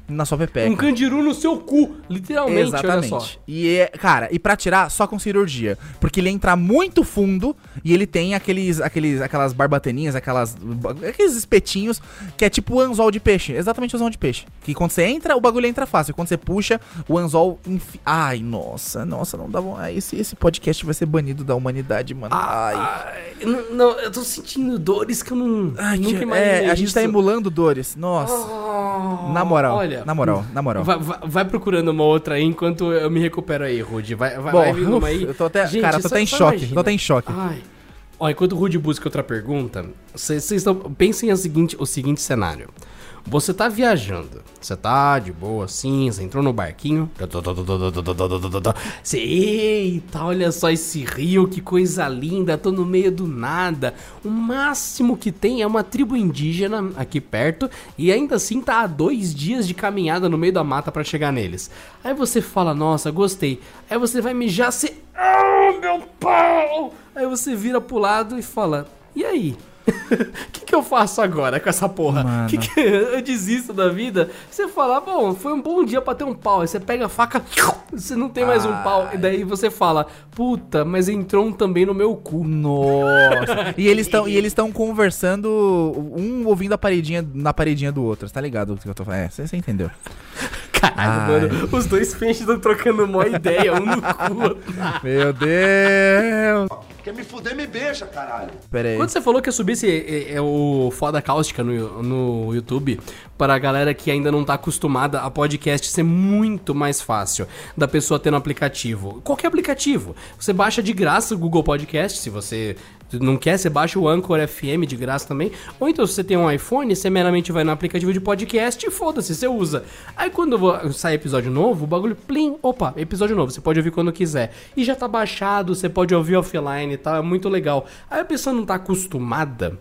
na sua pepeca. Um candiru no seu cu, literalmente, Exatamente. E, é- cara, e pra tirar, só com cirurgia. Porque ele entra muito fundo e ele tem aqueles, aqueles, aquelas barbateninhas, aquelas, aqueles espetinhos, que é tipo o anzol de peixe. Exatamente o anzol de peixe. Que quando você entra, o bagulho entra fácil. Quando você puxa, o anzol... Enfi... Ai, nossa, nossa, não dá. Esse, esse podcast vai ser banido da humanidade, mano. Ai. Ai, não, não, eu tô sentindo dores que eu não, Ai, nunca que- imaginei é, a gente tá isso. emulando dores. Nossa. Oh, na moral, olha, na moral, na moral. Vai, vai- vai procurando uma outra aí enquanto eu me recupero aí, Rude. Vai, vai, Bom, vai vindo uma aí. <laughs> eu tô até- Gente, cara, eu tô só- até em choque, imagina. tô até em choque. Ai. Ó, enquanto o Rude busca outra pergunta, vocês estão. Pensem a seguinte, o seguinte cenário. Você tá viajando, você tá de boa assim, você entrou no barquinho. Você, eita, olha só esse rio, que coisa linda, tô no meio do nada. O máximo que tem é uma tribo indígena aqui perto e ainda assim tá a dois dias de caminhada no meio da mata pra chegar neles. Aí você fala, nossa, gostei. Aí você vai mijar, você. Ah, meu pau! Aí você vira pro lado e fala, e aí? O <laughs> que, que eu faço agora com essa porra? Que que eu desisto da vida? Você fala, bom, foi um bom dia pra ter um pau. Aí você pega a faca, você não tem mais um pau. E daí você fala, puta, mas entrou um também no meu cu. Nossa. <laughs> e eles estão e eles estão conversando, um ouvindo a paredinha na paredinha do outro. Tá ligado o que eu tô falando? É, você você entendeu. Caralho, Ai. mano, os dois peixes estão trocando uma ideia, um no cu. <laughs> Meu Deus. Quer me fuder, me beija, caralho. Pera aí. Quando você falou que ia subir esse, é, é o Foda Cáustica no, no YouTube, para a galera que ainda não tá acostumada a podcast ser muito mais fácil da pessoa ter no aplicativo. Qualquer aplicativo. Você baixa de graça o Google Podcast, se você não quer, você baixa o Anchor FM de graça também. Ou então, se você tem um iPhone, você meramente vai no aplicativo de podcast e foda-se, você usa. Aí quando sai episódio novo, o bagulho, plim, opa, episódio novo, você pode ouvir quando quiser. E já tá baixado, você pode ouvir offline e tal, é muito legal. Aí a pessoa não tá acostumada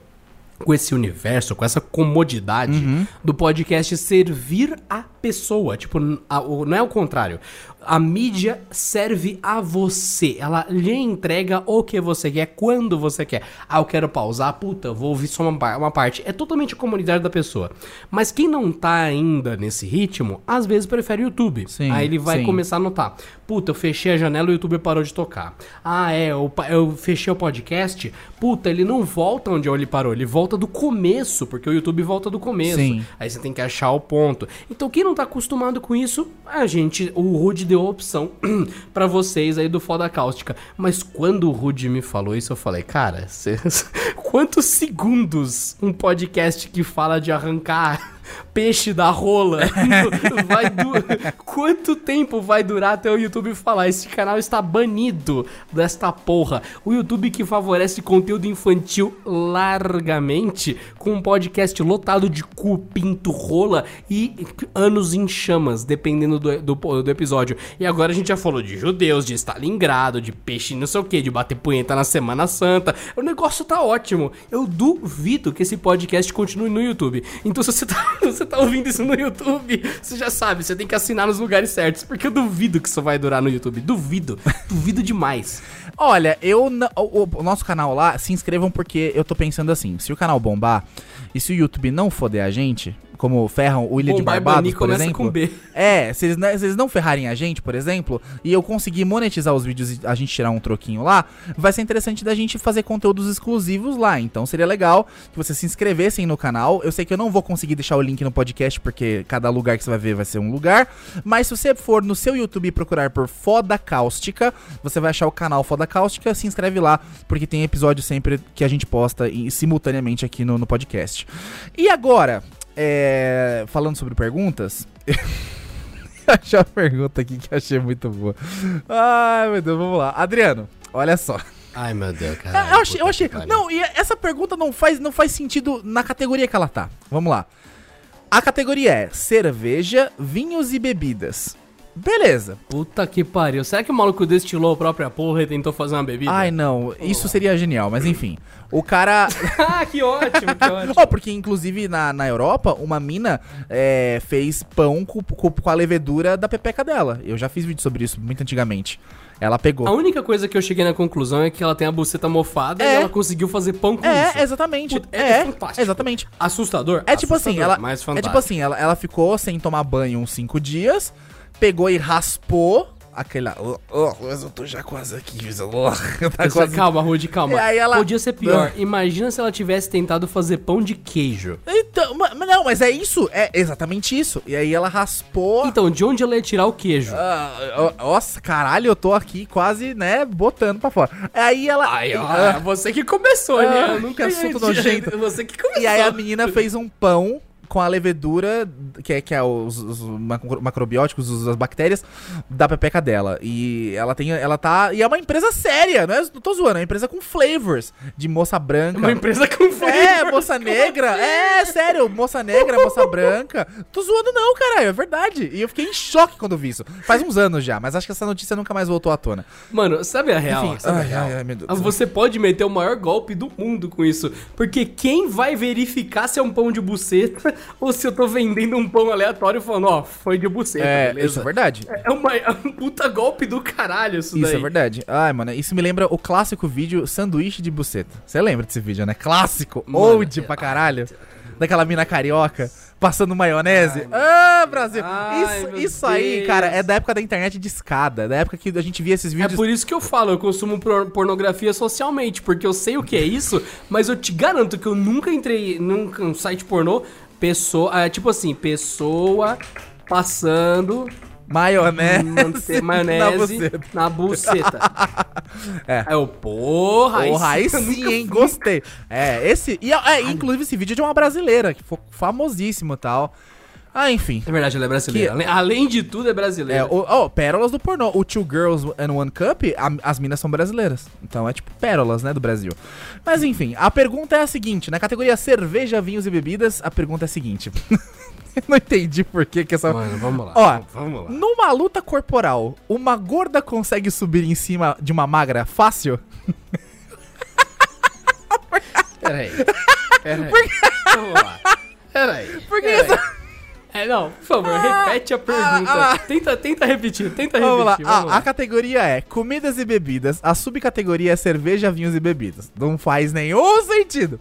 com esse universo, com essa comodidade do podcast servir a pessoa. Tipo, a- o- não é o contrário. A mídia serve a você. Ela lhe entrega o que você quer, quando você quer. Ah, eu quero pausar, puta, vou ouvir só uma, uma parte. É totalmente a comunidade da pessoa. Mas quem não tá ainda nesse ritmo, às vezes prefere o YouTube. Sim, Aí ele vai sim. começar a notar. Puta, eu fechei a janela e o YouTube parou de tocar. Ah, é, eu, eu fechei o podcast. Puta, ele não volta onde ele parou, ele volta do começo, porque o YouTube volta do começo. Sim. Aí você tem que achar o ponto. Então, quem não tá acostumado com isso, a gente, o Rude deu a opção <clears throat> pra vocês aí do Foda Cáustica. Mas quando o Rude me falou isso, eu falei, cara, cê- <laughs> quantos segundos um podcast que fala de arrancar peixe da rola. <laughs> <laughs> Vai du- quanto tempo vai durar até o YouTube falar esse canal está banido desta porra. O YouTube que favorece conteúdo infantil largamente com um podcast lotado de cu, pinto, rola e anos em chamas dependendo do, do, do episódio. E agora a gente já falou de judeus de Stalingrado de peixe não sei o que de bater punheta na Semana Santa. O negócio tá ótimo. Eu duvido que esse podcast continue no YouTube. Então se você tá, <laughs> você tá ouvindo isso no YouTube, você já sabe, você tem que assinar nos lugares certos, porque eu duvido que isso vai durar no YouTube. Duvido. duvido demais. <laughs> Olha, eu o, o nosso canal lá, se inscrevam porque eu tô pensando assim, se o canal bombar e se o YouTube não foder a gente, como ferram o Ilha de Bombar e Barbados, por exemplo. com B. É, se eles, não- se eles não ferrarem a gente, por exemplo, e eu conseguir monetizar os vídeos e a gente tirar um troquinho lá, vai ser interessante da gente fazer conteúdos exclusivos lá. Então seria legal que vocês se inscrevessem no canal. Eu sei que eu não vou conseguir deixar o link no podcast, porque cada lugar que você vai ver vai ser um lugar. Mas se você for no seu YouTube e procurar por Foda Cáustica, você vai achar o canal Foda Cáustica, se inscreve lá, porque tem episódio sempre que a gente posta e, simultaneamente aqui no, no podcast. E agora, é, falando sobre perguntas. <laughs> achei uma pergunta aqui que eu achei muito boa. Ai, meu Deus, vamos lá. Adriano, olha só. Ai, meu Deus, cara. <laughs> eu achei, eu achei. Não, e essa pergunta não faz, não faz sentido na categoria que ela tá. Vamos lá. A categoria é cerveja, vinhos e bebidas. Beleza. Puta que pariu. Será que o maluco destilou a própria porra e tentou fazer uma bebida? Ai, não. Isso seria genial, mas enfim. O cara. <laughs> ah, que ótimo, que <laughs> ótimo. oh, porque inclusive na, na Europa, uma mina é, fez pão com, com, com a levedura da pepeca dela. Eu já fiz vídeo sobre isso muito antigamente. Ela pegou. A única coisa que eu cheguei na conclusão é que ela tem a buceta mofada É. e ela conseguiu fazer pão com É, isso. exatamente. Puta, é é, fantástico. exatamente. Assustador? É tipo assim, Assustador, ela. mas É tipo assim, ela, ela ficou sem tomar banho uns 5 dias, pegou e raspou aquela. Oh, oh, mas eu tô já quase aqui. Oh, <laughs> tá Essa- quase... Calma, Rudy, calma. Ela- Podia ser pior. <laughs> Imagina se ela tivesse tentado fazer pão de queijo. Então, ma- mas não, mas é isso, é exatamente isso. E aí ela raspou. Então, de onde ela ia tirar o queijo? Ah, nossa, caralho, eu tô aqui quase, né, botando pra fora. Aí ela. Ai, ó, Ah, você que começou, né? Ah, Eu nunca <laughs> assunto nojento. Você que começou. E aí a menina fez um pão com a levedura, que é, que é os, os macro- macrobióticos, os- as bactérias da pepeca dela. E ela tem. Ela tá. E é uma empresa séria, não, é, não tô zoando, é uma empresa com flavors. De moça branca. Uma empresa com flavors, É, moça negra. É, sério, moça negra, moça branca. Tô zoando, não, caralho, é verdade. E eu fiquei em choque quando vi isso. Faz uns anos já, mas acho que essa notícia nunca mais voltou à tona. Mano, sabe a real? Enfim, sabe a ai, real? ai, ai, meu Deus. Você pode meter o maior golpe do mundo com isso. Porque quem vai verificar se é um pão de buceta ou se eu tô vendendo um pão aleatório falando, ó, foi de buceta, É, beleza? isso é verdade. É, uma, é um puta golpe do caralho isso, Isso daí. é verdade. Ai, mano, isso me lembra o clássico vídeo sanduíche de buceta. Você lembra desse vídeo, né? Clássico, Mano, old pra caralho. Daquela mina carioca, passando maionese. ah, Brasil! Ai, isso isso aí, cara, é da época da internet de escada. Da época que a gente via esses É vídeos. por isso que eu falo, eu consumo por- pornografia socialmente, porque eu sei o que é isso, mas eu te garanto que eu nunca entrei num site pornô, pessoa, ah, tipo assim, pessoa passando <laughs> Maionese. mante- maionese na buceta. <laughs> É. Aí eu, porra, Porra, aí sim, hein? Gostei. É, esse. E, é, inclusive, esse vídeo é de uma brasileira, que foi famosíssimo e tal. Ah, enfim. É verdade, ela é brasileira. Além, além de tudo, é brasileira. É, o, ó, pérolas do pornô. O Two Girls and One Cup, a- as minas são brasileiras. Então é tipo pérolas, né, do Brasil. Mas enfim, a pergunta é a seguinte: na categoria cerveja, vinhos e bebidas, a pergunta é a seguinte. Eu <laughs> não entendi por que que essa. Mano, vamos lá. Ó, vamos lá. numa luta corporal, uma gorda consegue subir em cima de uma magra fácil? Peraí. <laughs> Peraí. Vamos lá. Peraí. Por que peraí. essa- É, não, por favor, repete a pergunta. ah, ah. Tenta, tenta repetir, tenta Vamos lá. repetir. Vamos A, lá. a categoria é comidas e bebidas. A subcategoria é cerveja, vinhos e bebidas. Não faz nenhum sentido.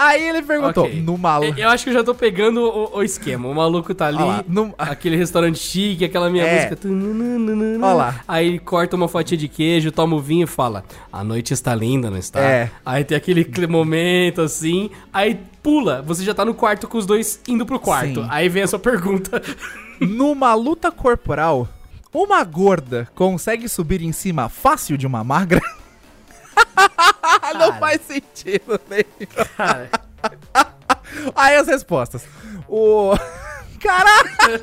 Aí ele perguntou, Ok. numa Eu- Eu acho que eu já tô pegando o, o esquema. O maluco tá ali, lá, num- aquele restaurante chique, aquela minha É. música. tununununu. Ó lá. Aí corta uma fatia de queijo, toma o vinho e fala: A noite está linda, não está? É. Aí tem aquele momento assim, aí pula, você já tá no quarto com os dois indo pro quarto. Sim. Aí vem a sua pergunta. <laughs> Numa luta corporal, uma gorda consegue subir em cima fácil de uma magra? <laughs> Não faz sentido nenhum. Cara, <laughs> Aí as respostas. O. <laughs> Caralho!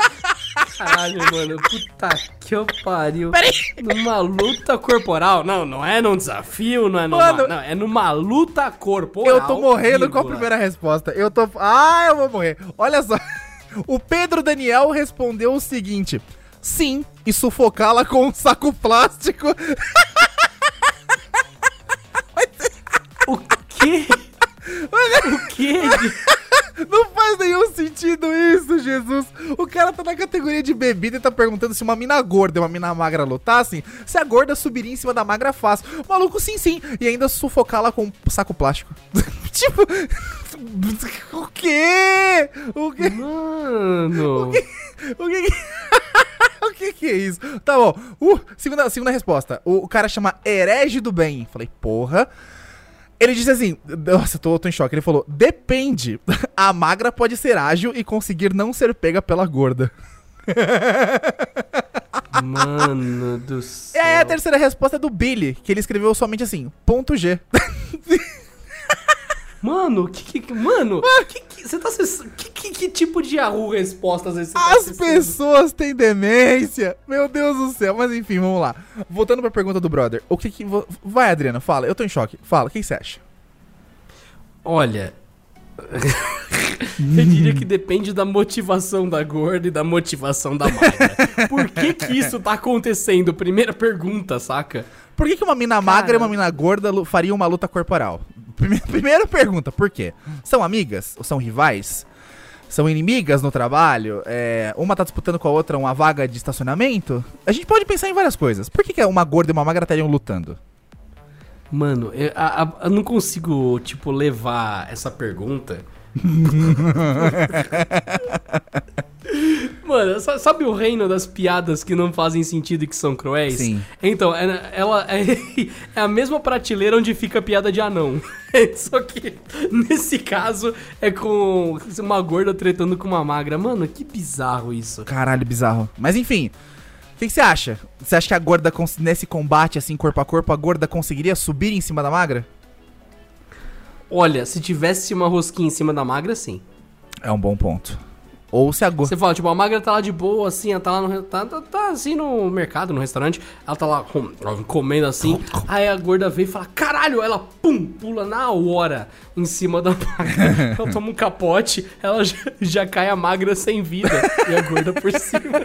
caralho, mano. Puta que eu pariu. Peraí. Numa luta corporal. Não, não é num desafio, não é numa. Mano. não, é numa luta corporal. Eu tô morrendo com a primeira resposta. Eu tô. Ah, eu vou morrer. Olha só. O Pedro Daniel respondeu o seguinte: Sim, e sufocá-la com um saco plástico. O quê? O quê? <laughs> Não faz nenhum sentido isso, Jesus. O cara tá na categoria de bebida e tá perguntando se uma mina gorda e uma mina magra lutassem, se a gorda subiria em cima da magra fácil. Maluco, sim, sim. E ainda sufocá-la com um saco plástico. <laughs> tipo. <laughs> o quê? O quê? Mano. O que o que que é isso? Tá bom. Uh, segunda, segunda resposta. O, o cara chama Herege do Bem. Falei, porra. Ele disse assim, nossa, tô, tô em choque. Ele falou, depende. <laughs> A magra pode ser ágil e conseguir não ser pega pela gorda. Mano do <laughs> E céu. aí a terceira resposta é do Billy, que ele escreveu somente assim, ponto G. <laughs> Mano, que, que, mano, que, que, você tá que, que, que tipo de arru respostas esse tá As acessando? pessoas têm demência. Meu Deus do céu. Mas enfim, vamos lá. Voltando pra pergunta do brother. O que que... Vai, Adriana, fala. Eu tô em choque. Fala, o que que você acha? Olha. <laughs> Eu diria que depende da motivação da gorda e da motivação da magra. Por que que isso tá acontecendo? Primeira pergunta, saca? Por que, que uma mina magra e uma mina gorda fariam uma luta corporal? Prime- <laughs> Primeira pergunta, por quê? São amigas ou são rivais? São inimigas no trabalho? É, uma tá disputando com a outra uma vaga de estacionamento? A gente pode pensar em várias coisas. Por que, que uma gorda e uma magra estariam lutando? Mano, eu, a- a- eu não consigo, tipo, levar essa pergunta. <laughs> <laughs> Mano, sa- sabe o reino das piadas que não fazem sentido e que são cruéis? Sim. Então, é- ela é, <laughs> é a mesma prateleira onde fica a piada de anão. <laughs> Só que, nesse caso, é com uma gorda tretando com uma magra. Mano, que bizarro isso. Caralho, bizarro. Mas enfim, o que, que você acha? Você acha que a gorda, nesse combate assim, corpo a corpo, a gorda conseguiria subir em cima da magra? Olha, se tivesse uma rosquinha em cima da magra, sim. É um bom ponto. Ou se a gorda. Você fala, tipo, a magra tá lá de boa, assim, ela tá lá no. Tá, tá, tá, assim no mercado, no restaurante, ela tá lá com- comendo assim. aí a gorda vem e fala, caralho, ela pum, pula na hora em cima da magra. <laughs> ela toma um capote, ela já, já cai a magra sem vida e a gorda por <laughs> cima.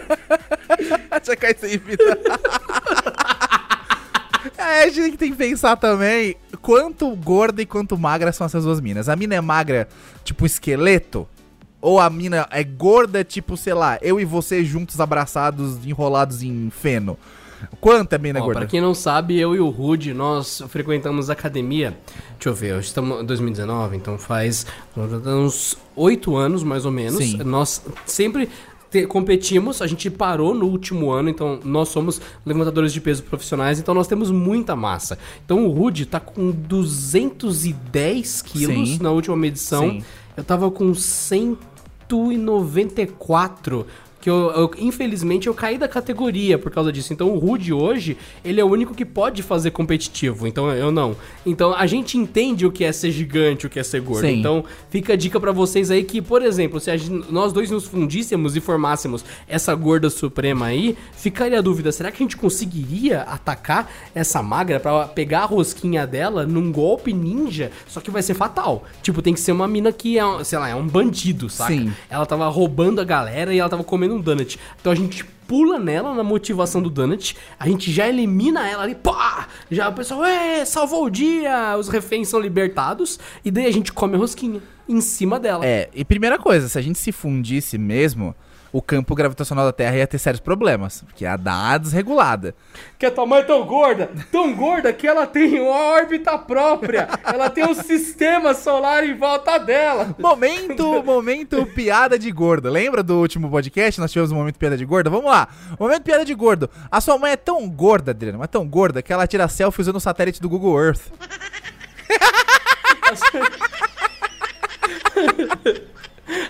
Já cai sem vida. <laughs> É, a gente tem que pensar também quanto gorda e quanto magra são essas duas minas. A mina é magra, tipo esqueleto? Ou a mina é gorda, tipo, sei lá, eu e você juntos, abraçados, enrolados em feno? Quanto é mina Ó, gorda? pra quem não sabe, eu e o Rude, nós frequentamos academia. Deixa eu ver, estamos em 2019, então faz uns oito anos, mais ou menos. Sim. Nós sempre te- competimos, a gente parou no último ano, então nós somos levantadores de peso profissionais, então nós temos muita massa. Então o Rude tá com 210 quilos Sim. na última medição. Sim. Eu tava com 194. Que eu, eu- infelizmente, eu caí da categoria por causa disso. Então, o Rude hoje, ele é o único que pode fazer competitivo. Então, eu não. Então, a gente entende o que é ser gigante, o que é ser gordo. Sim. Então, fica a dica pra vocês aí que, por exemplo, se gente- nós dois nos fundíssemos e formássemos essa gorda suprema aí, ficaria a dúvida: será que a gente conseguiria atacar essa magra pra pegar a rosquinha dela num golpe ninja? Só que vai ser fatal. Tipo, tem que ser uma mina que é, sei lá, é um bandido, saca? Sim. Ela tava roubando a galera e ela tava comendo um donut. Então a gente pula nela na motivação do donut, a gente já elimina ela ali, pá! Já o pessoal, é, salvou o dia, os reféns são libertados, e daí a gente come a rosquinha em cima dela. É, e primeira coisa, se a gente se fundisse mesmo, o campo gravitacional da Terra ia ter sérios problemas, porque ia dar desregulada. Que a tua mãe é tão gorda, tão gorda que ela tem uma órbita própria, ela tem um sistema solar em volta dela. Momento, <laughs> momento piada de gordo. Lembra do último podcast? Nós tivemos um momento piada de gordo? Vamos lá. Momento piada de gordo. A sua mãe é tão gorda, Adriano, mas tão gorda que ela tira selfie usando o satélite do Google Earth. <laughs>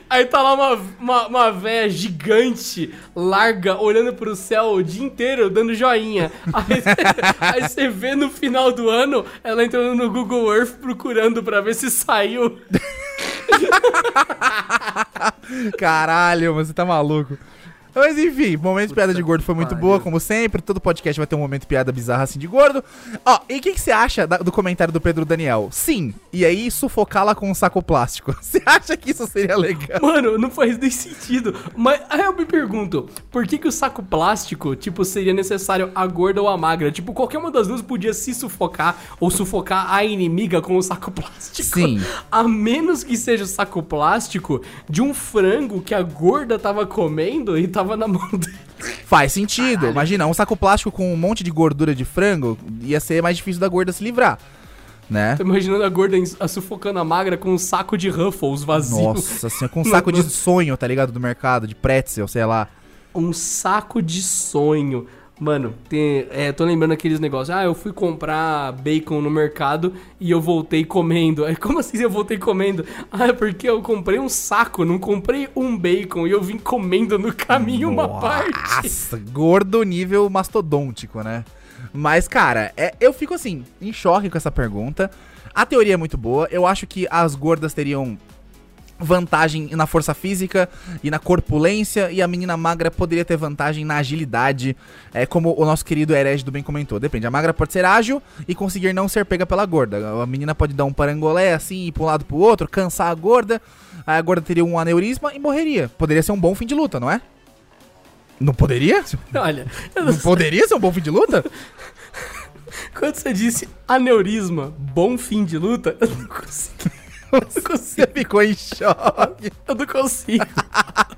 Aí tá lá uma, uma, uma véia gigante, larga, olhando pro céu o dia inteiro, dando joinha. <laughs> Aí, você vê no final do ano ela entrando no Google Earth procurando pra ver se saiu. <laughs> Caralho, você tá maluco. Mas enfim, momento piada de gordo foi muito boa, como sempre. Todo podcast vai ter um momento piada bizarra assim de gordo. Ó, e o que, que você acha da- do comentário do Pedro Daniel? Sim, e aí sufocá-la com um saco plástico. <laughs> Você acha que isso seria legal? Mano, não faz nem sentido. Mas aí eu me pergunto, por que, que o saco plástico, tipo, seria necessário a gorda ou a magra? Tipo, qualquer uma das duas podia se sufocar ou sufocar a inimiga com o saco plástico. Sim. <laughs> A menos que seja o saco plástico de um frango que a gorda tava comendo e tava na mão dele. Faz sentido. Imagina, um saco plástico com um monte de gordura de frango ia ser mais difícil da gorda se livrar. Né? Tô imaginando a gorda a sufocando a magra com um saco de Ruffles vazio. Nossa senhora, com um saco de sonho, tá ligado? Do mercado, de pretzel, sei lá. Um saco de sonho. Mano, tem, é, tô lembrando aqueles negócios. Ah, eu fui comprar bacon no mercado e eu voltei comendo. Aí, como assim eu voltei comendo? Ah, é porque eu comprei um saco, não comprei um bacon e eu vim comendo no caminho uma parte. Nossa, gordo nível mastodôntico, né? Mas, cara, é- eu fico assim, em choque com essa pergunta. A teoria é muito boa. Eu acho que as gordas teriam vantagem na força física e na corpulência, e a menina magra poderia ter vantagem na agilidade, é, como o nosso querido Herege do Bem comentou. Depende, a magra pode ser ágil e conseguir não ser pega pela gorda. A menina pode dar um parangolé assim, ir pra um lado pro outro, cansar a gorda, aí a gorda teria um aneurisma e morreria. Poderia ser um bom fim de luta, não é? Não poderia? Olha, eu Não poderia ser um bom fim de luta? <laughs> Quando você disse aneurisma, bom fim de luta, eu não consigo. Eu não consigo. Você ficou em choque. Eu não consigo.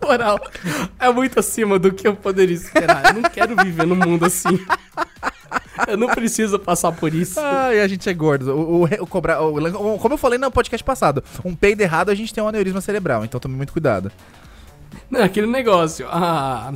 Moral, é muito acima do que eu poderia esperar. Eu não quero viver num mundo assim. Eu não preciso passar por isso. Ai, a gente é gordo. O, o, o cobra, o- como eu falei no podcast passado, um peido errado a gente tem um aneurisma cerebral, então tome muito cuidado. Não, é aquele negócio. A,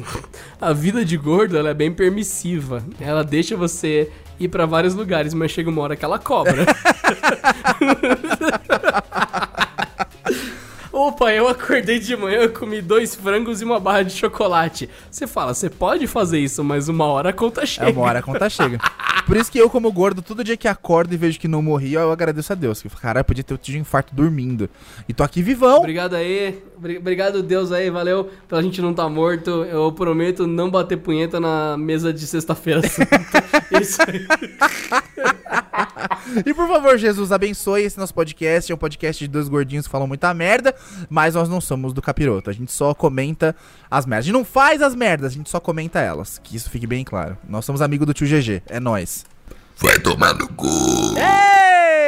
a vida de gordo ela é bem permissiva. Ela deixa você ir pra vários lugares, mas chega uma hora que ela cobra. <laughs> <laughs> Opa, eu acordei de manhã, eu comi dois frangos e uma barra de chocolate. Você fala, você pode fazer isso, mas uma hora a conta chega. É uma hora a conta chega. Por isso que eu, como gordo, todo dia que acordo e vejo que não morri, eu agradeço a Deus. Que, Caralho, podia ter tido um infarto dormindo. E tô aqui vivão. Obrigado aí, obri- obrigado Deus aí, valeu pela gente não tá morto. Eu prometo não bater punheta na mesa de sexta-feira. <laughs> <laughs> Isso aí. E por favor, Jesus, abençoe esse nosso podcast. É um podcast de dois gordinhos que falam muita merda, mas nós não somos do capiroto. A gente só comenta as merdas. A gente não faz as merdas, a gente só comenta elas. Que isso fique bem claro. Nós somos amigos do tio GG. É nóis. Vai tomar no cu.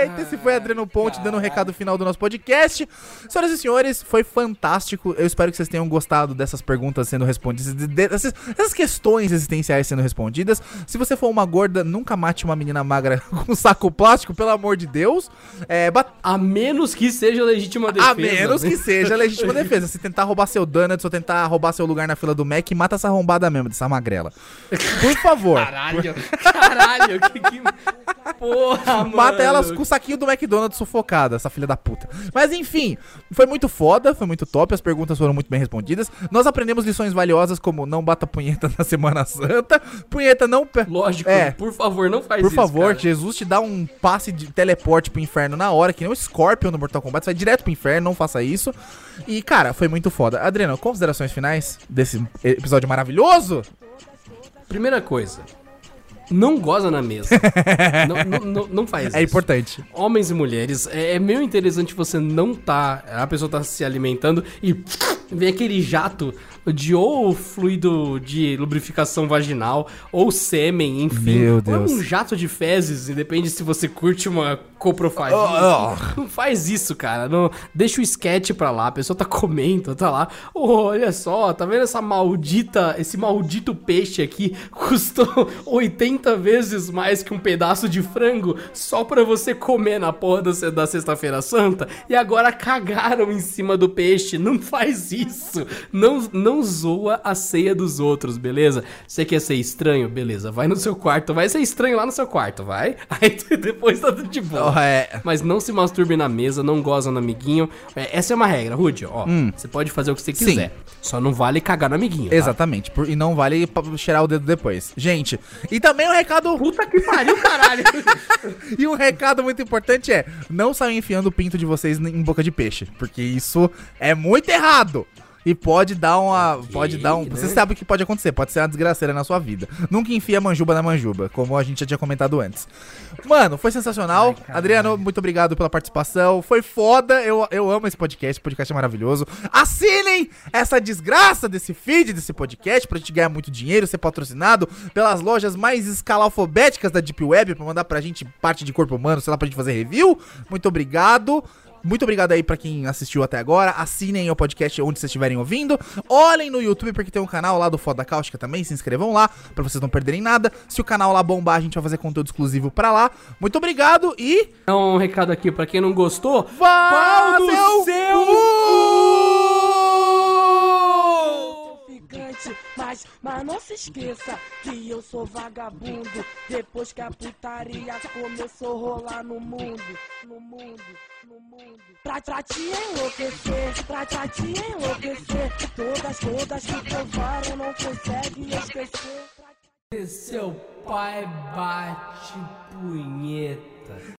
Eita, esse foi Adriano Ponte dando o recado final do nosso podcast. Senhoras e senhores, foi fantástico. Eu espero que vocês tenham gostado dessas perguntas sendo respondidas, de- de- dessas, dessas questões existenciais sendo respondidas. Se você for uma gorda, nunca mate uma menina magra <laughs> com saco plástico, pelo amor de Deus. É, bat- A menos que seja legítima defesa. a menos que seja legítima defesa. Se tentar roubar seu donuts ou tentar roubar seu lugar na fila do Mac, mata essa arrombada mesmo, dessa magrela. Por favor. Caralho, caralho, que, que... Porra, mano. Mata elas com saquinho do McDonald's sufocada, essa filha da puta. Mas enfim, foi muito foda, foi muito top, as perguntas foram muito bem respondidas. Nós aprendemos lições valiosas como não bata punheta <laughs> na Semana Santa, punheta não... Lógico, É. por favor, não faz Por isso, favor, cara. Jesus te dá um passe de teleporte pro inferno na hora, que nem o Scorpion no Mortal Kombat, você vai direto pro inferno, não faça isso. E, cara, foi muito foda. Adriano, considerações finais desse episódio maravilhoso? Primeira coisa, não goza na mesa. não, não, não, faz <laughs> É isso. importante. Homens e mulheres, é, é meio interessante você não tá. A pessoa tá se alimentando e vem aquele jato de ou fluido de lubrificação vaginal ou sêmen, enfim. Meu Ou Deus. é um jato de fezes, e depende se você curte uma coprofagia. Oh, Não faz isso, cara. Não, deixa o sketch pra lá, a pessoa tá comendo, tá lá. Oh, olha só, tá vendo essa maldita, esse maldito peixe aqui <laughs> custou 80 vezes mais que um pedaço de frango só pra você comer na porra da sexta-feira santa e agora cagaram em cima do peixe. Não faz isso. Não, não zoa a ceia dos outros, beleza? Você quer ser estranho? Beleza, vai no seu quarto. Vai ser estranho lá no seu quarto, vai? <laughs> Aí depois tá tudo de boa. Oh, é. Mas não se masturbe na mesa, não goza no amiguinho. É, essa é uma regra, Rude, ó. Você pode fazer o que você Sim. quiser. Só não vale cagar no amiguinho. tá? Exatamente, por- e não vale cheirar o dedo depois. Gente, e também um recado. Puta que pariu, caralho. <laughs> e um recado muito importante é: não saiam enfiando o pinto de vocês em boca de peixe, porque isso é muito errado. E pode dar uma. Pode dar um. né? Você sabe o que pode acontecer, pode ser uma desgraceira na sua vida. Nunca enfia manjuba na manjuba, como a gente já tinha comentado antes. Mano, foi sensacional. Adriano, muito obrigado pela participação. Foi foda. Eu, eu amo esse podcast. Esse podcast é maravilhoso. Assinem essa desgraça desse feed, desse podcast, pra gente ganhar muito dinheiro, ser patrocinado pelas lojas mais escalafobéticas da Deep Web, pra mandar pra gente parte de corpo humano, sei lá, pra gente fazer review. Muito obrigado. Muito obrigado aí pra quem assistiu até agora. Assinem o podcast onde vocês estiverem ouvindo. Olhem no YouTube porque tem um canal lá do Foda Cáustica também. Se inscrevam lá pra vocês não perderem nada. Se o canal lá bombar, a gente vai fazer conteúdo exclusivo pra lá. Muito obrigado e Então, um recado aqui pra quem não gostou. Vá Pau do seu seu mas, mas não se esqueça que eu sou vagabundo. Depois que a putaria começou a rolar no mundo, no mundo, no mundo. Pra, pra te enlouquecer, pra, pra te enlouquecer. Todas, todas que provaram não conseguem esquecer. Seu pai bate punheta.